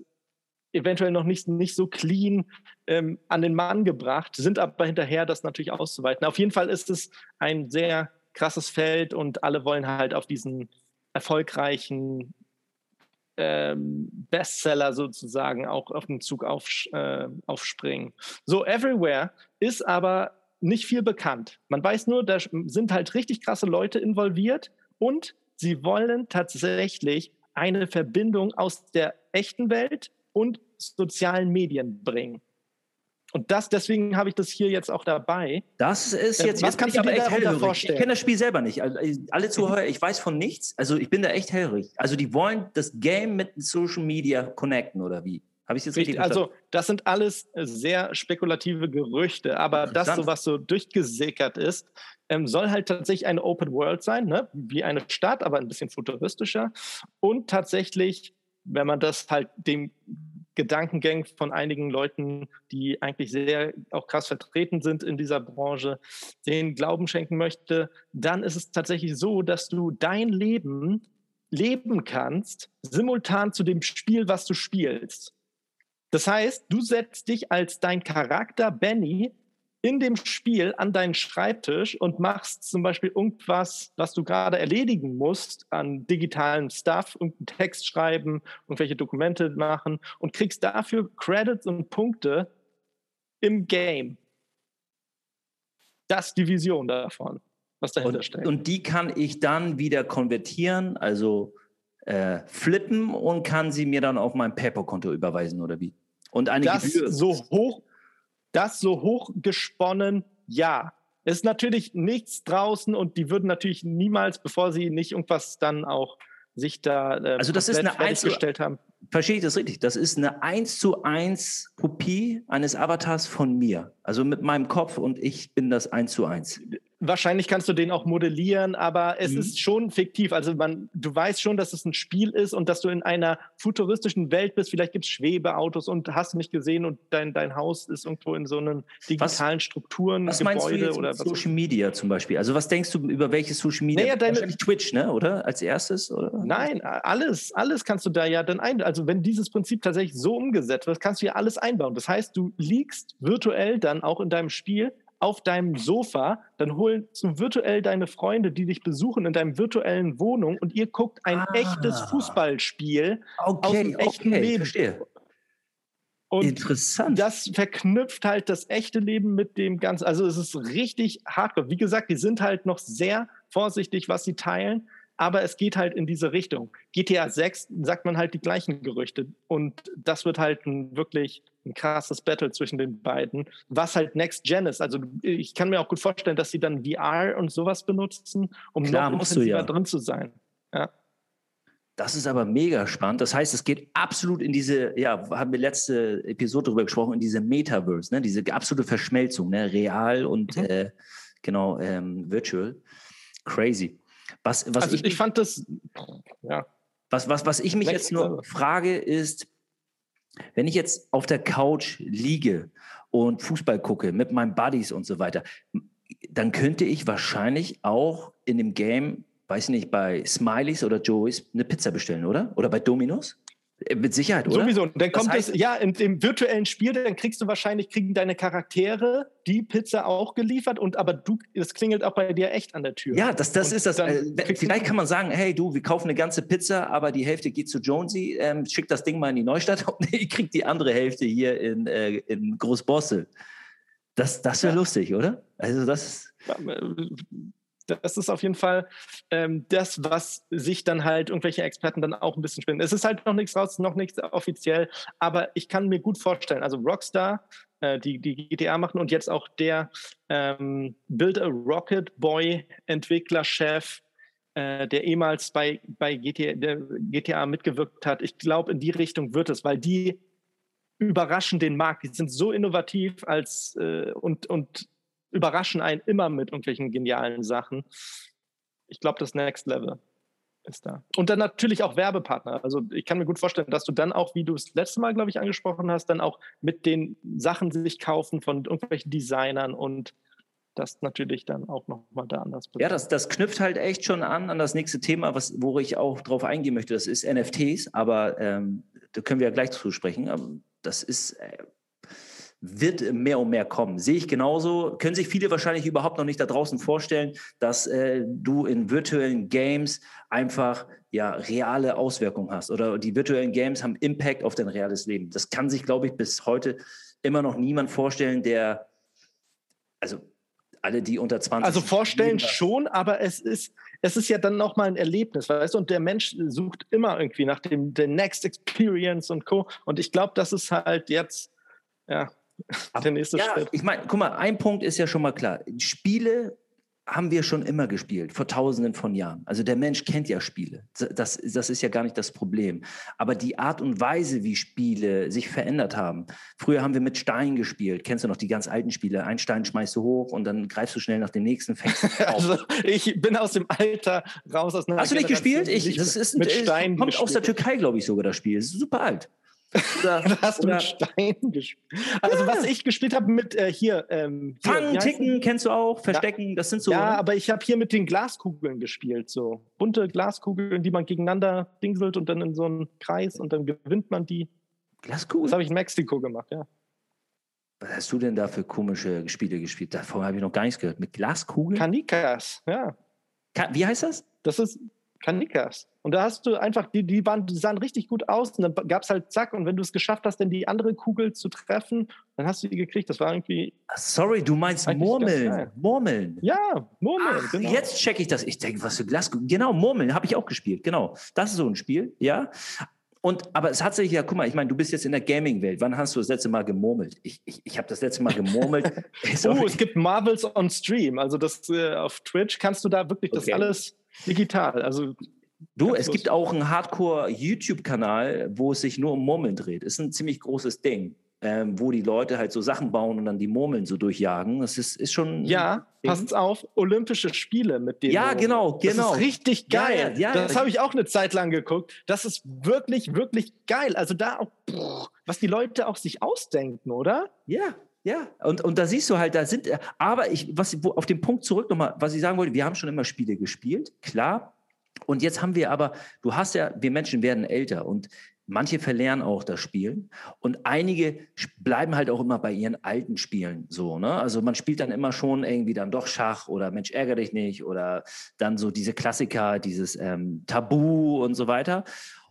eventuell noch nicht, nicht so clean ähm, an den Mann gebracht, sind aber hinterher, das natürlich auszuweiten. Auf jeden Fall ist es ein sehr krasses Feld und alle wollen halt auf diesen erfolgreichen ähm, Bestseller sozusagen auch auf den Zug auf, äh, aufspringen. So, Everywhere ist aber nicht viel bekannt. Man weiß nur, da sind halt richtig krasse Leute involviert und sie wollen tatsächlich eine Verbindung aus der echten Welt und sozialen Medien bringen. Und das, deswegen habe ich das hier jetzt auch dabei. Das ist Äh, jetzt, was jetzt kannst du ich dir echt hellhörig. vorstellen? Ich kenne das Spiel selber nicht. Also, Alle Zuhörer, ich weiß von nichts. Also ich bin da echt hellhörig. Also die wollen das Game mit Social Media connecten oder wie? Habe ich jetzt richtig, Richtig, also das sind alles äh, sehr spekulative Gerüchte, aber das, Interessant. so was so durchgesickert ist, ähm, soll halt tatsächlich eine Open World sein, ne? wie eine Stadt, aber ein bisschen futuristischer. Und tatsächlich, wenn man das halt dem Gedankengang von einigen Leuten, die eigentlich sehr auch krass vertreten sind in dieser Branche, den Glauben schenken möchte, dann ist es tatsächlich so, dass du dein Leben leben kannst, simultan zu dem Spiel, was du spielst. Das heißt, du setzt dich als dein Charakter Benny in dem Spiel an deinen Schreibtisch und machst zum Beispiel irgendwas, was du gerade erledigen musst an digitalen Stuff, irgendeinen Text schreiben, irgendwelche Dokumente machen und kriegst dafür Credits und Punkte im Game. Das ist die Vision davon, was dahinter Und, steckt. und die kann ich dann wieder konvertieren, also äh, flippen und kann sie mir dann auf mein PayPal-Konto überweisen oder wie? Und eine das Gebühr. so hoch, das so hoch gesponnen, ja. Es ist natürlich nichts draußen und die würden natürlich niemals, bevor sie nicht irgendwas dann auch sich da äh, Also das ist eine fertiggestellt haben. Verstehe ich das richtig? Das ist eine 1 zu 1 Kopie eines Avatars von mir. Also mit meinem Kopf und ich bin das 1 zu 1. Wahrscheinlich kannst du den auch modellieren, aber es Mhm. ist schon fiktiv. Also man, du weißt schon, dass es ein Spiel ist und dass du in einer futuristischen Welt bist. Vielleicht gibt es Schwebeautos und hast nicht gesehen und dein, dein Haus ist irgendwo in so einen digitalen Strukturen, Was meinst du Gebäude jetzt oder was. Social Media zum Beispiel? Also was denkst du über welches Social Media? Naja, deine- Wahrscheinlich Twitch, ne? Oder? Als erstes? Oder? Nein, alles, alles kannst du da ja dann ein. Also wenn dieses Prinzip tatsächlich so umgesetzt wird, kannst du ja alles einbauen. Das heißt, du liegst virtuell dann auch in deinem Spiel auf deinem Sofa, dann holst du virtuell deine Freunde, die dich besuchen in deinem virtuellen Wohnung und ihr guckt ein Ah. echtes Fußballspiel Okay, dem echten okay, Leben. verstehe. und Interessant. das verknüpft halt das echte Leben mit dem Ganzen. Also es ist richtig hardcore. Wie gesagt, die sind halt noch sehr vorsichtig, was sie teilen, aber es geht halt in diese Richtung. GTA 6 sagt man halt die gleichen Gerüchte und das wird halt ein wirklich ein krasses Battle zwischen den beiden, was halt Next Gen ist. Also ich kann mir auch gut vorstellen, dass sie dann VR und sowas benutzen, um Klar, noch intensiver ja. drin zu sein. Ja. Das ist aber mega spannend. Das heißt, es geht absolut in diese, ja, haben wir letzte Episode darüber gesprochen, in diese Metaverse, ne? diese absolute Verschmelzung, ne? real und Mhm. äh, genau ähm, virtual. Crazy. Was, was, Also ich, ich, fand das, ja, was, was, was ich mich Next jetzt nur frage, ist, wenn ich jetzt auf der Couch liege und Fußball gucke mit meinen Buddies und so weiter, dann könnte ich wahrscheinlich auch in dem Game, weiß nicht, bei Smileys oder Joey's eine Pizza bestellen, oder? Oder bei Dominos? Äh, Mit Sicherheit, oder? Sowieso. Und dann Das kommt heißt- es, ja, in dem virtuellen Spiel, dann kriegst du wahrscheinlich, kriegen deine Charaktere die Pizza auch geliefert und aber du, es klingelt auch bei dir echt an der Tür. Ja, das, das Und ist das. Äh, vielleicht kann man sagen, hey du, wir kaufen eine ganze Pizza, aber die Hälfte geht zu Jonesy, ähm, schick das Ding mal in die Neustadt und ich krieg die andere Hälfte hier in, äh, in Großbossel. Das, das wäre Ja. lustig, oder? Also das Das ist auf jeden Fall ähm, das, was sich dann halt irgendwelche Experten dann auch ein bisschen spinnen. Es ist halt noch nichts raus, noch nichts offiziell, aber ich kann mir gut vorstellen, also Rockstar, äh, die, die GTA machen und jetzt auch der ähm, Build a Rocket Boy Entwicklerchef, äh, der ehemals bei, bei GTA, GTA mitgewirkt hat. Ich glaube, in die Richtung wird es, weil die überraschen den Markt. Die sind so innovativ als äh, und, und überraschen einen immer mit irgendwelchen genialen Sachen. Ich glaube, das Next Level ist da. Und dann natürlich auch Werbepartner. Also ich kann mir gut vorstellen, dass du dann auch, wie du es letzte Mal, glaube ich, angesprochen hast, dann auch mit den Sachen sich kaufen von irgendwelchen Designern und das natürlich dann auch nochmal da anders. Ja, das, das knüpft halt echt schon an an das nächste Thema, was, wo ich auch drauf eingehen möchte. Das ist NFTs, aber ähm, da können wir ja gleich zu sprechen. Aber das ist, äh, wird mehr und mehr kommen. Sehe ich genauso. Können sich viele wahrscheinlich überhaupt noch nicht da draußen vorstellen, dass äh, du in virtuellen Games einfach ja reale Auswirkungen hast oder die virtuellen Games haben Impact auf dein reales Leben. Das kann sich, glaube ich, bis heute immer noch niemand vorstellen, der also alle, die unter 20 Also vorstellen schon, aber es ist, es ist ja dann nochmal ein Erlebnis, weißt du? Und der Mensch sucht immer irgendwie nach dem der Next Experience und Co. Und ich glaube, das ist halt jetzt, ja, der nächste ja, Schritt. Ich meine, guck mal, ein Punkt ist ja schon mal klar. Spiele haben wir schon immer gespielt, vor tausenden von Jahren. Also der Mensch kennt ja Spiele. Das, das ist ja gar nicht das Problem. Aber die Art und Weise, wie Spiele sich verändert haben. Früher haben wir mit Stein gespielt. Kennst du noch die ganz alten Spiele? Ein Stein schmeißt du hoch und dann greifst du schnell nach dem nächsten. also ich bin aus dem Alter raus. Aus einer Hast du nicht gespielt? Ich, das ist ein, mit Stein kommt gespielt. aus der Türkei, glaube ich, sogar das Spiel. Super alt. Oder, du hast oder, mit Stein gespielt. Also, ja. was ich gespielt habe mit äh, hier. Ähm, Fangen, Ticken kennst du auch, Verstecken, ja. das sind so. Ja, oder? aber ich habe hier mit den Glaskugeln gespielt. So bunte Glaskugeln, die man gegeneinander dingselt und dann in so einen Kreis und dann gewinnt man die. Glaskugeln? Das habe ich in Mexiko gemacht, ja. Was hast du denn da für komische Spiele gespielt? Davor habe ich noch gar nichts gehört. Mit Glaskugeln? Kanikas, ja. Ka wie heißt das? Das ist Kanikas. Und da hast du einfach, die, die, waren, die sahen richtig gut aus und dann gab es halt zack und wenn du es geschafft hast, dann die andere Kugel zu treffen, dann hast du die gekriegt. Das war irgendwie. Sorry, du meinst Murmeln. Murmeln. Ja, Murmeln. Ach, genau. Jetzt checke ich das. Ich denke, was für Glas. Genau, Murmeln habe ich auch gespielt. Genau. Das ist so ein Spiel, ja. Und, aber es hat sich ja, guck mal, ich meine, du bist jetzt in der Gaming-Welt. Wann hast du das letzte Mal gemurmelt? Ich, ich, ich habe das letzte Mal gemurmelt. oh, es gibt Marvels on Stream. Also das äh, auf Twitch kannst du da wirklich okay. das alles digital. Also Du, es gibt auch einen Hardcore-YouTube-Kanal, wo es sich nur um Murmeln dreht. Ist ein ziemlich großes Ding, ähm, wo die Leute halt so Sachen bauen und dann die Murmeln so durchjagen. Das ist, ist schon. Ja, passt auf, Olympische Spiele mit denen. Ja, genau, genau. Das ist genau. richtig geil. Ja, ja, das habe ich auch eine Zeit lang geguckt. Das ist wirklich, wirklich geil. Also da auch, was die Leute auch sich ausdenken, oder? Ja, ja, und, und da siehst du halt, da sind, aber ich, was, wo, auf den Punkt zurück nochmal, was ich sagen wollte, wir haben schon immer Spiele gespielt, klar. Und jetzt haben wir aber, du hast ja, wir Menschen werden älter und manche verlernen auch das Spielen und einige bleiben halt auch immer bei ihren alten Spielen so, ne? Also man spielt dann immer schon irgendwie dann doch Schach oder Mensch ärger dich nicht oder dann so diese Klassiker, dieses ähm, Tabu und so weiter.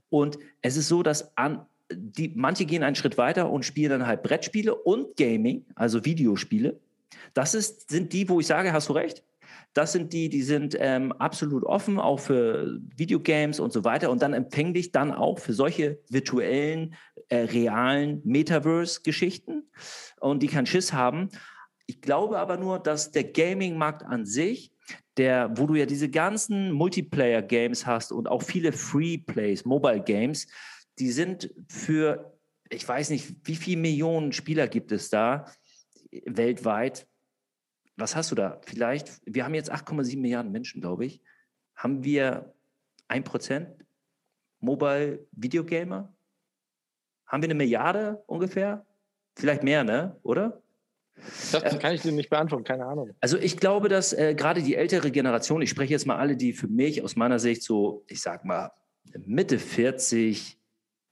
Und es ist so, dass an, die, manche gehen einen Schritt weiter und spielen dann halt Brettspiele und Gaming, also Videospiele. Das ist, sind die, wo ich sage, hast du recht, das sind die, die sind ähm, absolut offen, auch für Videogames und so weiter und dann empfänglich dann auch für solche virtuellen, äh, realen Metaverse-Geschichten und die keinen Schiss haben. Ich glaube aber nur, dass der Gaming-Markt an sich, der, wo du ja diese ganzen Multiplayer-Games hast und auch viele Free-Plays, Mobile-Games, die sind für, ich weiß nicht, wie viele Millionen Spieler gibt es da weltweit? was hast du da? Vielleicht, wir haben jetzt 8,7 Milliarden Menschen, glaube ich. Haben wir 1% Mobile Videogamer? Haben wir eine Milliarde ungefähr? Vielleicht mehr, ne? Oder? Das kann ich dir nicht beantworten, keine Ahnung. Also ich glaube, dass äh, gerade die ältere Generation, ich spreche jetzt mal alle, die für mich aus meiner Sicht so, ich sag mal, Mitte 40,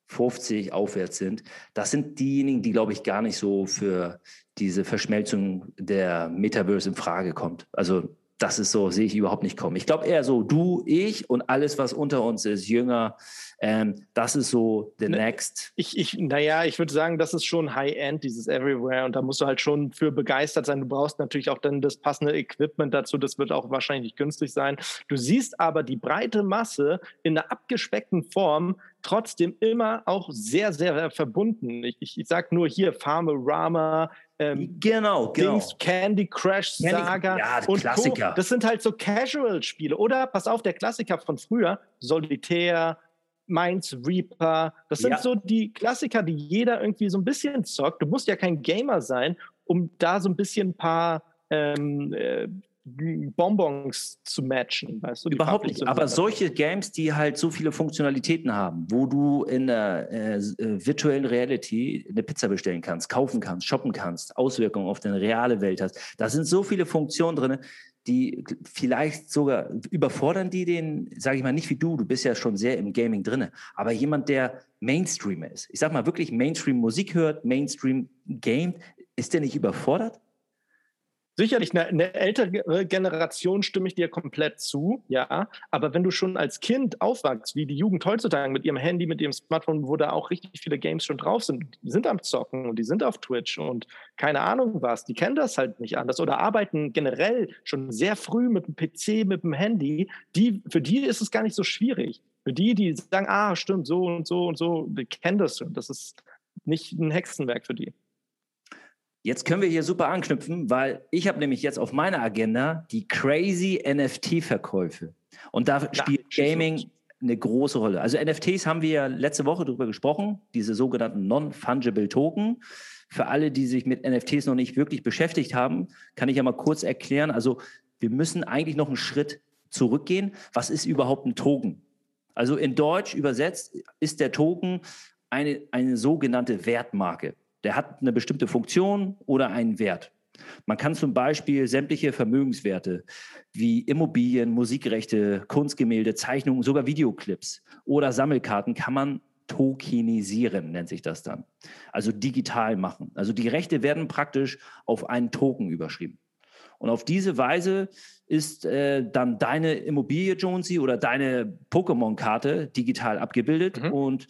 50 aufwärts sind, das sind diejenigen, die, glaube ich, gar nicht so für diese Verschmelzung der Metaverse in Frage kommt. Also das ist so, sehe ich überhaupt nicht kommen. Ich glaube eher so, du, ich und alles, was unter uns ist, Jünger, ähm, das ist so the ne, next. Ich, ich, naja, ich würde sagen, das ist schon High-End, dieses Everywhere. Und da musst du halt schon für begeistert sein. Du brauchst natürlich auch dann das passende Equipment dazu. Das wird auch wahrscheinlich günstig sein. Du siehst aber die breite Masse in einer abgespeckten Form trotzdem immer auch sehr, sehr verbunden. Ich, ich, ich sage nur hier Farmerama, ähm, genau, genau. Dings, Candy Crash Saga ja, und Klassiker. Co. Das sind halt so Casual-Spiele. Oder pass auf, der Klassiker von früher, Solitär, Minds Reaper. Das sind ja. so die Klassiker, die jeder irgendwie so ein bisschen zockt. Du musst ja kein Gamer sein, um da so ein bisschen ein paar ähm, äh, Bonbons zu matchen, weißt du? Überhaupt nicht. Aber solche Games, die halt so viele Funktionalitäten haben, wo du in der äh, äh, virtuellen Reality eine Pizza bestellen kannst, kaufen kannst, shoppen kannst, Auswirkungen auf deine reale Welt hast, da sind so viele Funktionen drin, die vielleicht sogar überfordern die den, sage ich mal, nicht wie du, du bist ja schon sehr im Gaming drin, aber jemand, der Mainstream ist, ich sag mal wirklich Mainstream Musik hört, Mainstream gamet, ist der nicht überfordert? Sicherlich, eine, eine, ältere Generation stimme ich dir komplett zu, ja. Aber wenn du schon als Kind aufwachst, wie die Jugend heutzutage mit ihrem Handy, mit ihrem Smartphone, wo da auch richtig viele Games schon drauf sind, die sind am Zocken und die sind auf Twitch und keine Ahnung was, die kennen das halt nicht anders oder arbeiten generell schon sehr früh mit dem PC, mit dem Handy, die, für die ist es gar nicht so schwierig. Für die, die sagen, ah, stimmt, so und so und so, die kennen das schon. Das ist nicht ein Hexenwerk für die. Jetzt können wir hier super anknüpfen, weil ich habe nämlich jetzt auf meiner Agenda die crazy NFT-Verkäufe. Und da ja, spielt Gaming eine große Rolle. Also NFTs haben wir ja letzte Woche darüber gesprochen, diese sogenannten Non-Fungible Token. Für alle, die sich mit NFTs noch nicht wirklich beschäftigt haben, kann ich ja mal kurz erklären. Also wir müssen eigentlich noch einen Schritt zurückgehen. Was ist überhaupt ein Token? Also in Deutsch übersetzt ist der Token eine, eine sogenannte Wertmarke. Der hat eine bestimmte Funktion oder einen Wert. Man kann zum Beispiel sämtliche Vermögenswerte wie Immobilien, Musikrechte, Kunstgemälde, Zeichnungen, sogar Videoclips oder Sammelkarten kann man tokenisieren, nennt sich das dann. Also digital machen. Also die Rechte werden praktisch auf einen Token überschrieben. Und auf diese Weise ist äh, dann deine Immobilie, Jonesy, oder deine Pokémon-Karte digital abgebildet. Mhm. Und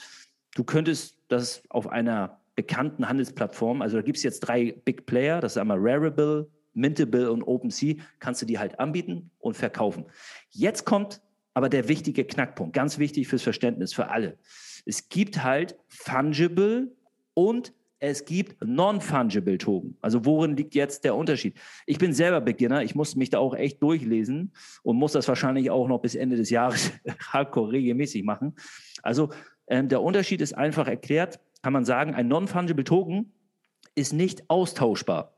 du könntest das auf einer bekannten Handelsplattformen, also da gibt es jetzt drei Big Player, das ist einmal Rarible, Mintable und OpenSea, kannst du die halt anbieten und verkaufen. Jetzt kommt aber der wichtige Knackpunkt, ganz wichtig fürs Verständnis für alle. Es gibt halt Fungible und es gibt Non-Fungible Token. Also worin liegt jetzt der Unterschied? Ich bin selber Beginner, ich muss mich da auch echt durchlesen und muss das wahrscheinlich auch noch bis Ende des Jahres hardcore regelmäßig machen. Also ähm, der Unterschied ist einfach erklärt kann man sagen, ein Non-Fungible Token ist nicht austauschbar.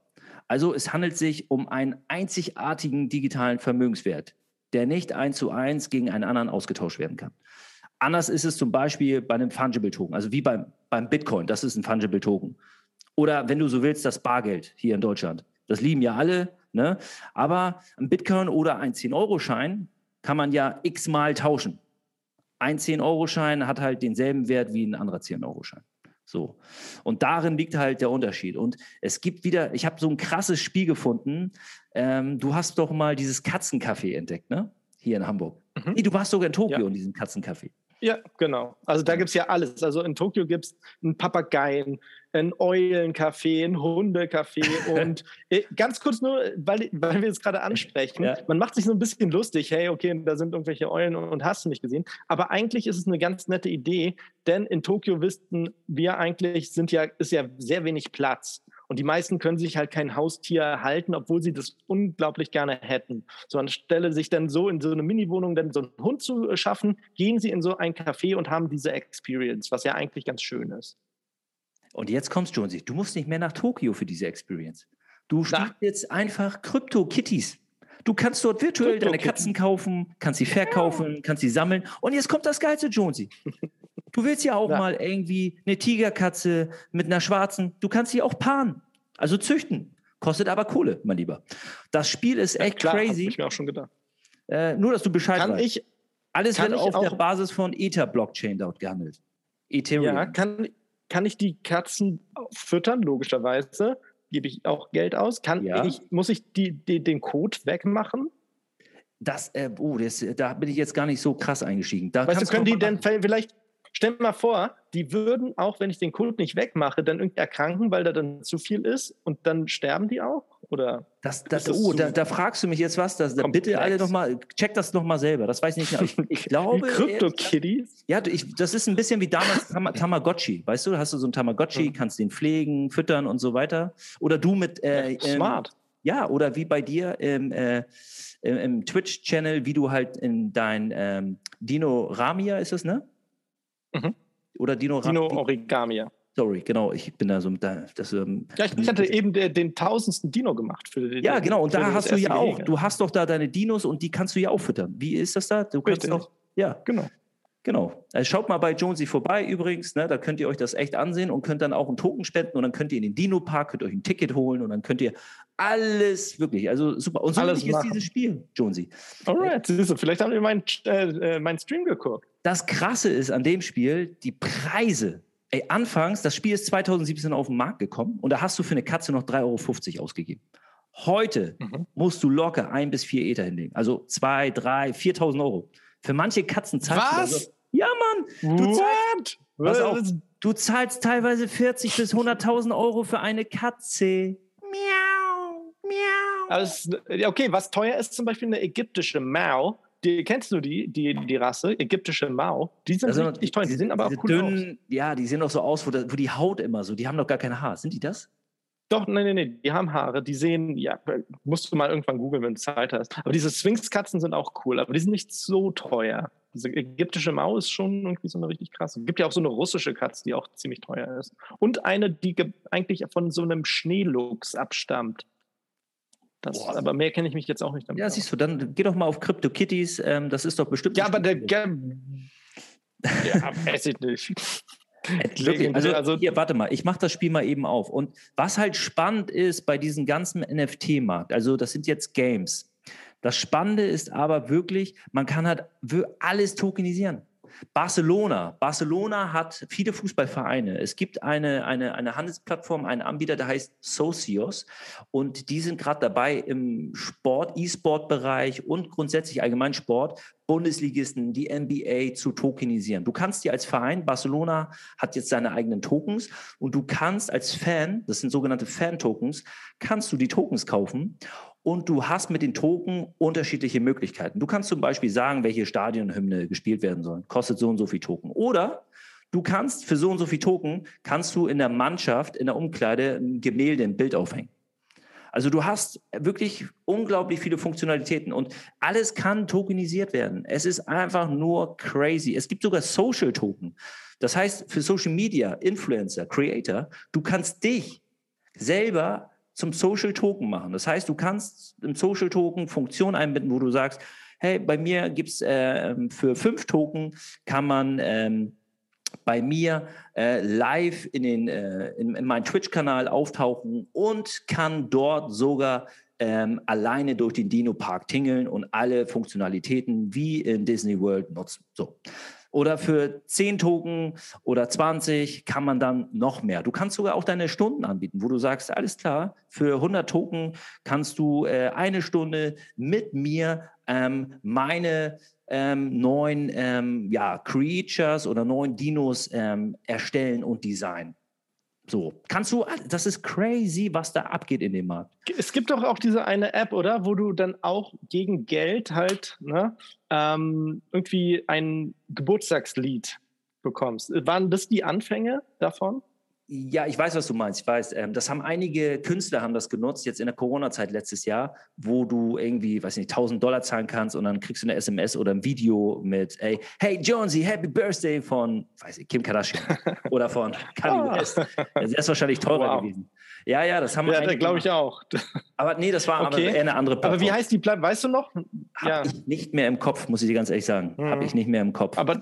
Also es handelt sich um einen einzigartigen digitalen Vermögenswert, der nicht eins zu eins gegen einen anderen ausgetauscht werden kann. Anders ist es zum Beispiel bei einem Fungible Token, also wie beim, beim Bitcoin, das ist ein Fungible Token. Oder wenn du so willst, das Bargeld hier in Deutschland. Das lieben ja alle, ne? aber ein Bitcoin oder ein 10-Euro-Schein kann man ja x-mal tauschen. Ein 10-Euro-Schein hat halt denselben Wert wie ein anderer 10-Euro-Schein. So. Und darin liegt halt der Unterschied. Und es gibt wieder, ich habe so ein krasses Spiel gefunden. Ähm, du hast doch mal dieses Katzencafé entdeckt, ne? Hier in Hamburg. Mhm. Nee, du warst sogar in Tokio ja. in diesem Katzencafé. Ja, genau. Also da gibt es ja alles. Also in Tokio gibt es einen Papageien, ein Eulencafé, ein Hundecafé und äh, ganz kurz nur, weil, weil wir es gerade ansprechen, ja. man macht sich so ein bisschen lustig, hey, okay, da sind irgendwelche Eulen und hast du nicht gesehen. Aber eigentlich ist es eine ganz nette Idee, denn in Tokio wissen wir eigentlich, sind ja, ist ja sehr wenig Platz. Und die meisten können sich halt kein Haustier halten, obwohl sie das unglaublich gerne hätten. So anstelle sich dann so in so eine Mini-Wohnung dann so einen Hund zu schaffen, gehen sie in so ein Café und haben diese Experience, was ja eigentlich ganz schön ist. Und jetzt kommst du und siehst, du musst nicht mehr nach Tokio für diese Experience. Du spielst jetzt einfach Krypto-Kitties. Du kannst dort virtuell deine Katzen kaufen, kannst sie verkaufen, kannst sie sammeln. Und jetzt kommt das Geilste, Jonesy. Du willst ja auch ja. mal irgendwie eine Tigerkatze mit einer schwarzen, du kannst sie auch paaren, also züchten. Kostet aber Kohle, mein Lieber. Das Spiel ist echt ja, klar, crazy. Hab ich mir auch schon gedacht. Äh, nur, dass du Bescheid kann weißt. Ich, Alles wird ich auf der Basis von Ether-Blockchain dort gehandelt. Ethereum. Ja, kann, kann ich die Katzen füttern, logischerweise? Gebe ich auch Geld aus? Kann ja. ich, muss ich die, die, den Code wegmachen? Das, äh, oh, das, da bin ich jetzt gar nicht so krass eingestiegen. Da weißt du, können die denn vielleicht, Stell dir mal vor, die würden auch, wenn ich den Kult nicht wegmache, dann irgendwie erkranken, weil da dann zu viel ist und dann sterben die auch? Oder das, das, das oh, da, da, fragst du mich jetzt was. Das, bitte alle nochmal, check das nochmal selber. Das weiß ich nicht. Ich, ich glaube. Krypto-Kitties? Ja, ich, das ist ein bisschen wie damals Tam Tamagotchi. Weißt du, hast du so ein Tamagotchi, hm. kannst den pflegen, füttern und so weiter. Oder du mit. Äh, ja, smart. Ähm, ja, oder wie bei dir im, äh, im Twitch-Channel, wie du halt in dein ähm, Dino Ramia ist es, ne? Mhm. Oder Dino, Dino Origami. Sorry, genau, ich bin da so mit da. Das, ähm, ja, ich, hatte eben den, den tausendsten Dino gemacht. Für den, ja, genau, und da hast du ja auch, Gehege. du hast doch da deine Dinos und die kannst du ja auch füttern. Wie ist das da? Du kannst Richtig. doch, ja. Genau. Genau. Also schaut mal bei Jonesy vorbei übrigens, ne? da könnt ihr euch das echt ansehen und könnt dann auch einen Token spenden und dann könnt ihr in den Dino-Park, könnt euch ein Ticket holen und dann könnt ihr alles wirklich, also super. Und so alles ist dieses Spiel, Jonesy. Alright, vielleicht haben wir meinen äh, äh, mein Stream geguckt. Das Krasse ist an dem Spiel, die Preise. Ey, anfangs, das Spiel ist 2017 auf den Markt gekommen und da hast du für eine Katze noch 3,50 Euro ausgegeben. Heute mhm. musst du locker ein bis vier Ether hinlegen. Also zwei, drei, 4.000 Euro. Für manche Katzen zahlst Was? du. Also, ja, Mann. Du zahlst, was auf, du zahlst teilweise 40 bis 100.000 Euro für eine Katze. Miau, miau. Also, okay, was teuer ist zum Beispiel eine ägyptische Mau. Die, kennst du die, die, die Rasse, ägyptische Mau? Die sind also, richtig teuer, die, die sind aber auch cool dünn, aus. Ja, die sehen doch so aus, wo, wo die Haut immer so, die haben doch gar keine Haare. Sind die das? Doch, nein, nein, nein, die haben Haare, die sehen, ja, musst du mal irgendwann googeln, wenn du Zeit hast. Aber diese Sphinx-Katzen sind auch cool, aber die sind nicht so teuer. Diese ägyptische Maus ist schon irgendwie so eine richtig krasse. Es gibt ja auch so eine russische Katze, die auch ziemlich teuer ist. Und eine, die eigentlich von so einem Schneeluchs abstammt. Das, Boah. aber mehr kenne ich mich jetzt auch nicht damit. Ja, siehst du, dann geh doch mal auf CryptoKitties. Ähm, das ist doch bestimmt. Ja, aber der. Ja, weiß ich nicht. Wirklich, also, also hier, warte mal, ich mache das Spiel mal eben auf. Und was halt spannend ist bei diesem ganzen NFT-Markt, also das sind jetzt Games. Das Spannende ist aber wirklich, man kann halt alles tokenisieren. Barcelona. Barcelona hat viele Fußballvereine. Es gibt eine, eine, eine Handelsplattform, einen Anbieter, der heißt Socios. Und die sind gerade dabei, im Sport, E-Sport-Bereich und grundsätzlich allgemein Sport Bundesligisten, die NBA zu tokenisieren. Du kannst dir als Verein, Barcelona hat jetzt seine eigenen Tokens und du kannst als Fan, das sind sogenannte Fan-Tokens, kannst du die Tokens kaufen und du hast mit den Token unterschiedliche Möglichkeiten. Du kannst zum Beispiel sagen, welche Stadionhymne gespielt werden sollen. Kostet so und so viel Token. Oder du kannst für so und so viel Token, kannst du in der Mannschaft, in der Umkleide ein Gemälde, ein Bild aufhängen. Also du hast wirklich unglaublich viele Funktionalitäten und alles kann tokenisiert werden. Es ist einfach nur crazy. Es gibt sogar Social Token. Das heißt, für Social Media, Influencer, Creator, du kannst dich selber zum Social Token machen. Das heißt, du kannst im Social Token Funktionen einbinden, wo du sagst, hey, bei mir gibt es äh, für fünf Token kann man ähm, bei mir äh, live in, den, äh, in, in meinen Twitch-Kanal auftauchen und kann dort sogar ähm, alleine durch den Dino-Park tingeln und alle Funktionalitäten wie in Disney World nutzen. So. Oder für 10 Token oder 20 kann man dann noch mehr. Du kannst sogar auch deine Stunden anbieten, wo du sagst, alles klar, für 100 Token kannst du äh, eine Stunde mit mir ähm, meine ähm, neuen ähm, ja, Creatures oder neuen Dinos ähm, erstellen und designen. So, kannst du, das ist crazy, was da abgeht in dem Markt. Es gibt doch auch diese eine App, oder? Wo du dann auch gegen Geld halt ne, ähm, irgendwie ein Geburtstagslied bekommst. Waren das die Anfänge davon? Ja, ich weiß, was du meinst. Ich weiß, ähm, das haben einige Künstler haben das genutzt, jetzt in der Corona-Zeit letztes Jahr, wo du irgendwie, weiß nicht, 1000 Dollar zahlen kannst und dann kriegst du eine SMS oder ein Video mit, ey, hey Jonesy, Happy Birthday von, weiß ich, Kim Kardashian oder von Kanye ah. West. Das ist wahrscheinlich teurer wow. gewesen. Ja, ja, das haben wir. Ja, glaube ich auch. Aber nee, das war okay. eher eine andere Plattform. Aber wie heißt die Plattform? Weißt du noch? Habe ja. ich nicht mehr im Kopf, muss ich dir ganz ehrlich sagen. Mhm. Habe ich nicht mehr im Kopf. Aber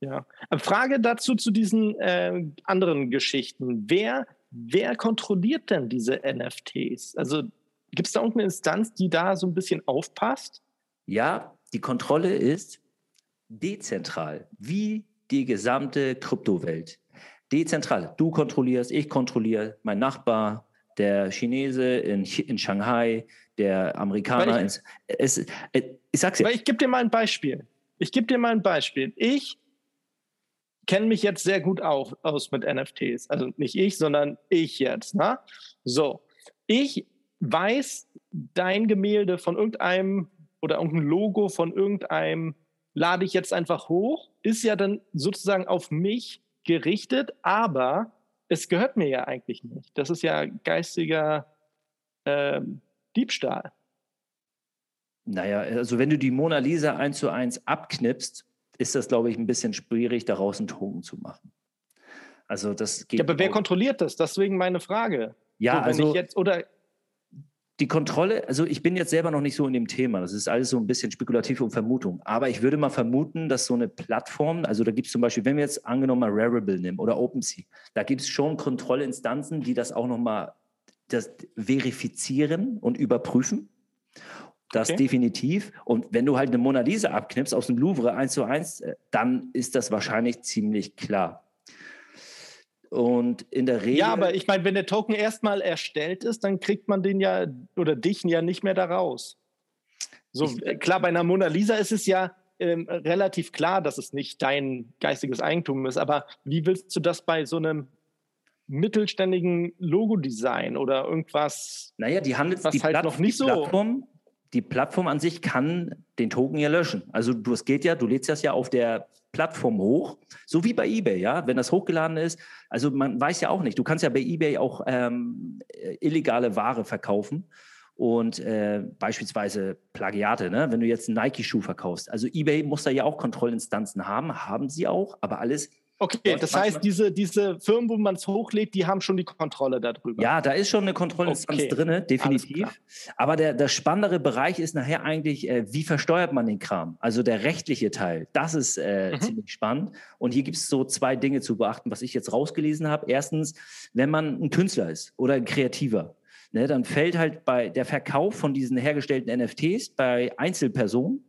ja. Frage dazu zu diesen äh, anderen Geschichten. Wer, wer kontrolliert denn diese NFTs? Also gibt es da irgendeine Instanz, die da so ein bisschen aufpasst? Ja, die Kontrolle ist dezentral, wie die gesamte Kryptowelt. Dezentral. Du kontrollierst, ich kontrolliere, mein Nachbar, der Chinese in, in Shanghai, der Amerikaner. Ich, in, es, äh, ich sag's dir. Ich gebe dir mal ein Beispiel. Ich gebe dir mal ein Beispiel. Ich kenne mich jetzt sehr gut auf, aus mit NFTs. Also nicht ich, sondern ich jetzt. Ne? So, ich weiß dein Gemälde von irgendeinem oder irgendein Logo von irgendeinem lade ich jetzt einfach hoch, ist ja dann sozusagen auf mich gerichtet, aber es gehört mir ja eigentlich nicht. Das ist ja geistiger äh, Diebstahl. Naja, also wenn du die Mona Lisa eins zu eins abknipst ist das, glaube ich, ein bisschen schwierig, daraus einen Token zu machen. Also das geht. Ja, aber wer kontrolliert das? Deswegen meine Frage. Ja, so, also ich jetzt oder die Kontrolle, also ich bin jetzt selber noch nicht so in dem Thema. Das ist alles so ein bisschen spekulativ und Vermutung. Aber ich würde mal vermuten, dass so eine Plattform, also da gibt es zum Beispiel, wenn wir jetzt angenommen mal Rarible nehmen oder OpenSea, da gibt es schon Kontrollinstanzen, die das auch nochmal das verifizieren und überprüfen. Das Okay. definitiv. Und wenn du halt eine Mona Lisa abknippst aus dem Louvre eins zu eins, äh, dann ist das wahrscheinlich ziemlich klar. Und in der Regel. ja, aber ich meine, wenn der Token erstmal erstellt ist, dann kriegt man den ja oder dich ja nicht mehr da raus. So Ich- äh, klar, bei einer Mona Lisa ist es ja ähm, relativ klar, dass es nicht dein geistiges Eigentum ist. Aber wie willst du das bei so einem mittelständigen Logodesign oder irgendwas? Naja, die handelt Was die, halt Platt- noch nicht die so- Plattform, die Plattform an sich kann den Token ja löschen. Also du, es geht ja, du lädst das ja auf der Plattform hoch, so wie bei eBay, ja, wenn das hochgeladen ist. Also man weiß ja auch nicht, du kannst ja bei eBay auch ähm, äh, illegale Ware verkaufen und äh, beispielsweise Plagiate, ne? wenn du jetzt einen Nike-Schuh verkaufst. Also eBay muss da ja auch Kontrollinstanzen haben, haben sie auch, aber alles Okay, das heißt, diese, diese Firmen, wo man es hochlädt, die haben schon die Kontrolle darüber. Ja, da ist schon eine Kontrollinstanz Okay, drin, definitiv. Aber der, der spannendere Bereich ist nachher eigentlich, äh, wie versteuert man den Kram? Also der rechtliche Teil, das ist äh, Mhm. ziemlich spannend. Und hier gibt es so zwei Dinge zu beachten, was ich jetzt rausgelesen habe. Erstens, wenn man ein Künstler ist oder ein Kreativer, ne, dann fällt halt bei der Verkauf von diesen hergestellten NFTs bei Einzelpersonen,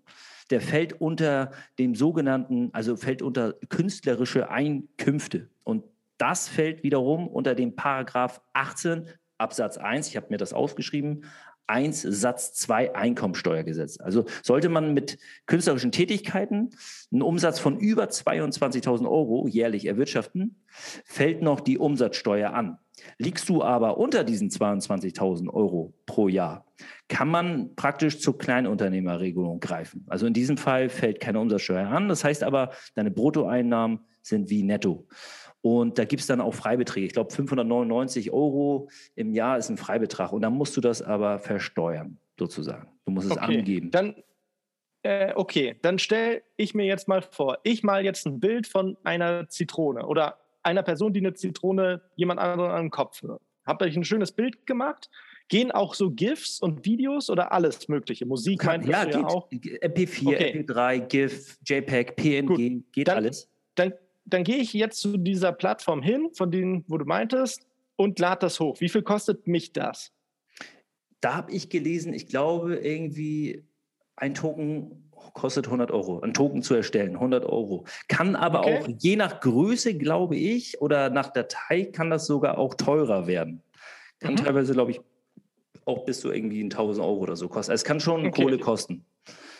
der fällt unter dem sogenannten, also fällt unter künstlerische Einkünfte. Und das fällt wiederum unter den Paragraph 18 Absatz 1, ich habe mir das aufgeschrieben, 1 Satz 2 Einkommensteuergesetz. Also sollte man mit künstlerischen Tätigkeiten einen Umsatz von über 22.000 Euro jährlich erwirtschaften, fällt noch die Umsatzsteuer an. Liegst du aber unter diesen 22.000 Euro pro Jahr, kann man praktisch zur Kleinunternehmerregelung greifen. Also in diesem Fall fällt keine Umsatzsteuer an. Das heißt aber, deine Bruttoeinnahmen sind wie netto. Und da gibt es dann auch Freibeträge. Ich glaube, 599 Euro im Jahr ist ein Freibetrag. Und dann musst du das aber versteuern, sozusagen. Du musst es Okay, angeben. Dann, äh, okay, dann stelle ich mir jetzt mal vor, ich mal jetzt ein Bild von einer Zitrone oder einer Person, die eine Zitrone jemand anderen an den Kopf wirft. Habt euch ein schönes Bild gemacht? Gehen auch so GIFs und Videos oder alles Mögliche? Musik meintest ja, geht. ja auch. MP4, Okay. MP3, GIF, JPEG, PNG, geht Dann- alles. Dann, dann gehe ich jetzt zu dieser Plattform hin, von denen, wo du meintest, und lade das hoch. Wie viel kostet mich das? Da habe ich gelesen, ich glaube, irgendwie ein Token kostet 100 Euro. Ein Token zu erstellen, 100 Euro. Kann aber Okay. auch, je nach Größe, glaube ich, oder nach Datei, kann das sogar auch teurer werden. Kann Mhm. teilweise, glaube ich, auch bis zu irgendwie 1000 Euro oder so kosten. Also es kann schon Okay. Kohle kosten.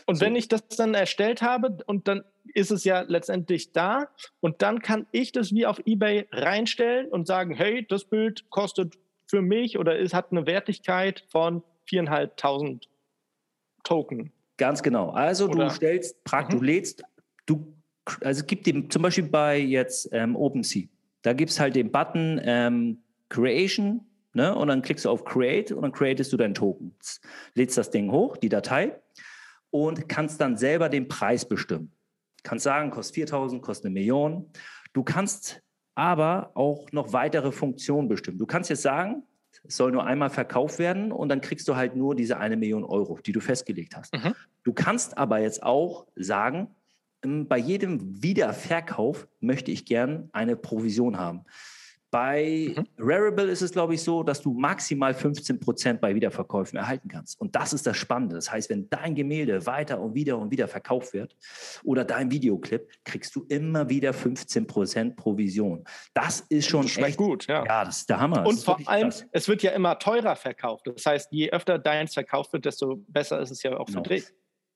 Und So. wenn ich das dann erstellt habe und dann ist es ja letztendlich da und dann kann ich das wie auf eBay reinstellen und sagen, hey, das Bild kostet für mich oder es hat eine Wertigkeit von 4.500 Token. Ganz genau. Also Oder- du stellst, prakt, du Mhm. lädst, du, also es gibt dem, zum Beispiel bei jetzt ähm, OpenSea, da gibt es halt den Button ähm, Creation, ne? Und dann klickst du auf Create und dann createst du deinen Token. Lädst das Ding hoch, die Datei, und kannst dann selber den Preis bestimmen. Kannst sagen, kostet 4000, kostet eine Million. Du kannst aber auch noch weitere Funktionen bestimmen. Du kannst jetzt sagen, es soll nur einmal verkauft werden und dann kriegst du halt nur diese eine Million Euro, die du festgelegt hast. Mhm. Du kannst aber jetzt auch sagen, ähm, bei jedem Wiederverkauf möchte ich gern eine Provision haben. Bei Mhm. Rarible ist es, glaube ich, so, dass du maximal 15 Prozent bei Wiederverkäufen erhalten kannst. Und das ist das Spannende. Das heißt, wenn dein Gemälde weiter und wieder und wieder verkauft wird oder dein Videoclip, kriegst du immer wieder 15 Prozent Provision. Das ist schon Schmeckt echt gut, ja. Ja, das ist der Hammer. Das Und vor allem, krass. es wird ja immer teurer verkauft. Das heißt, je öfter deins verkauft wird, desto besser ist es ja auch für Genau. dich.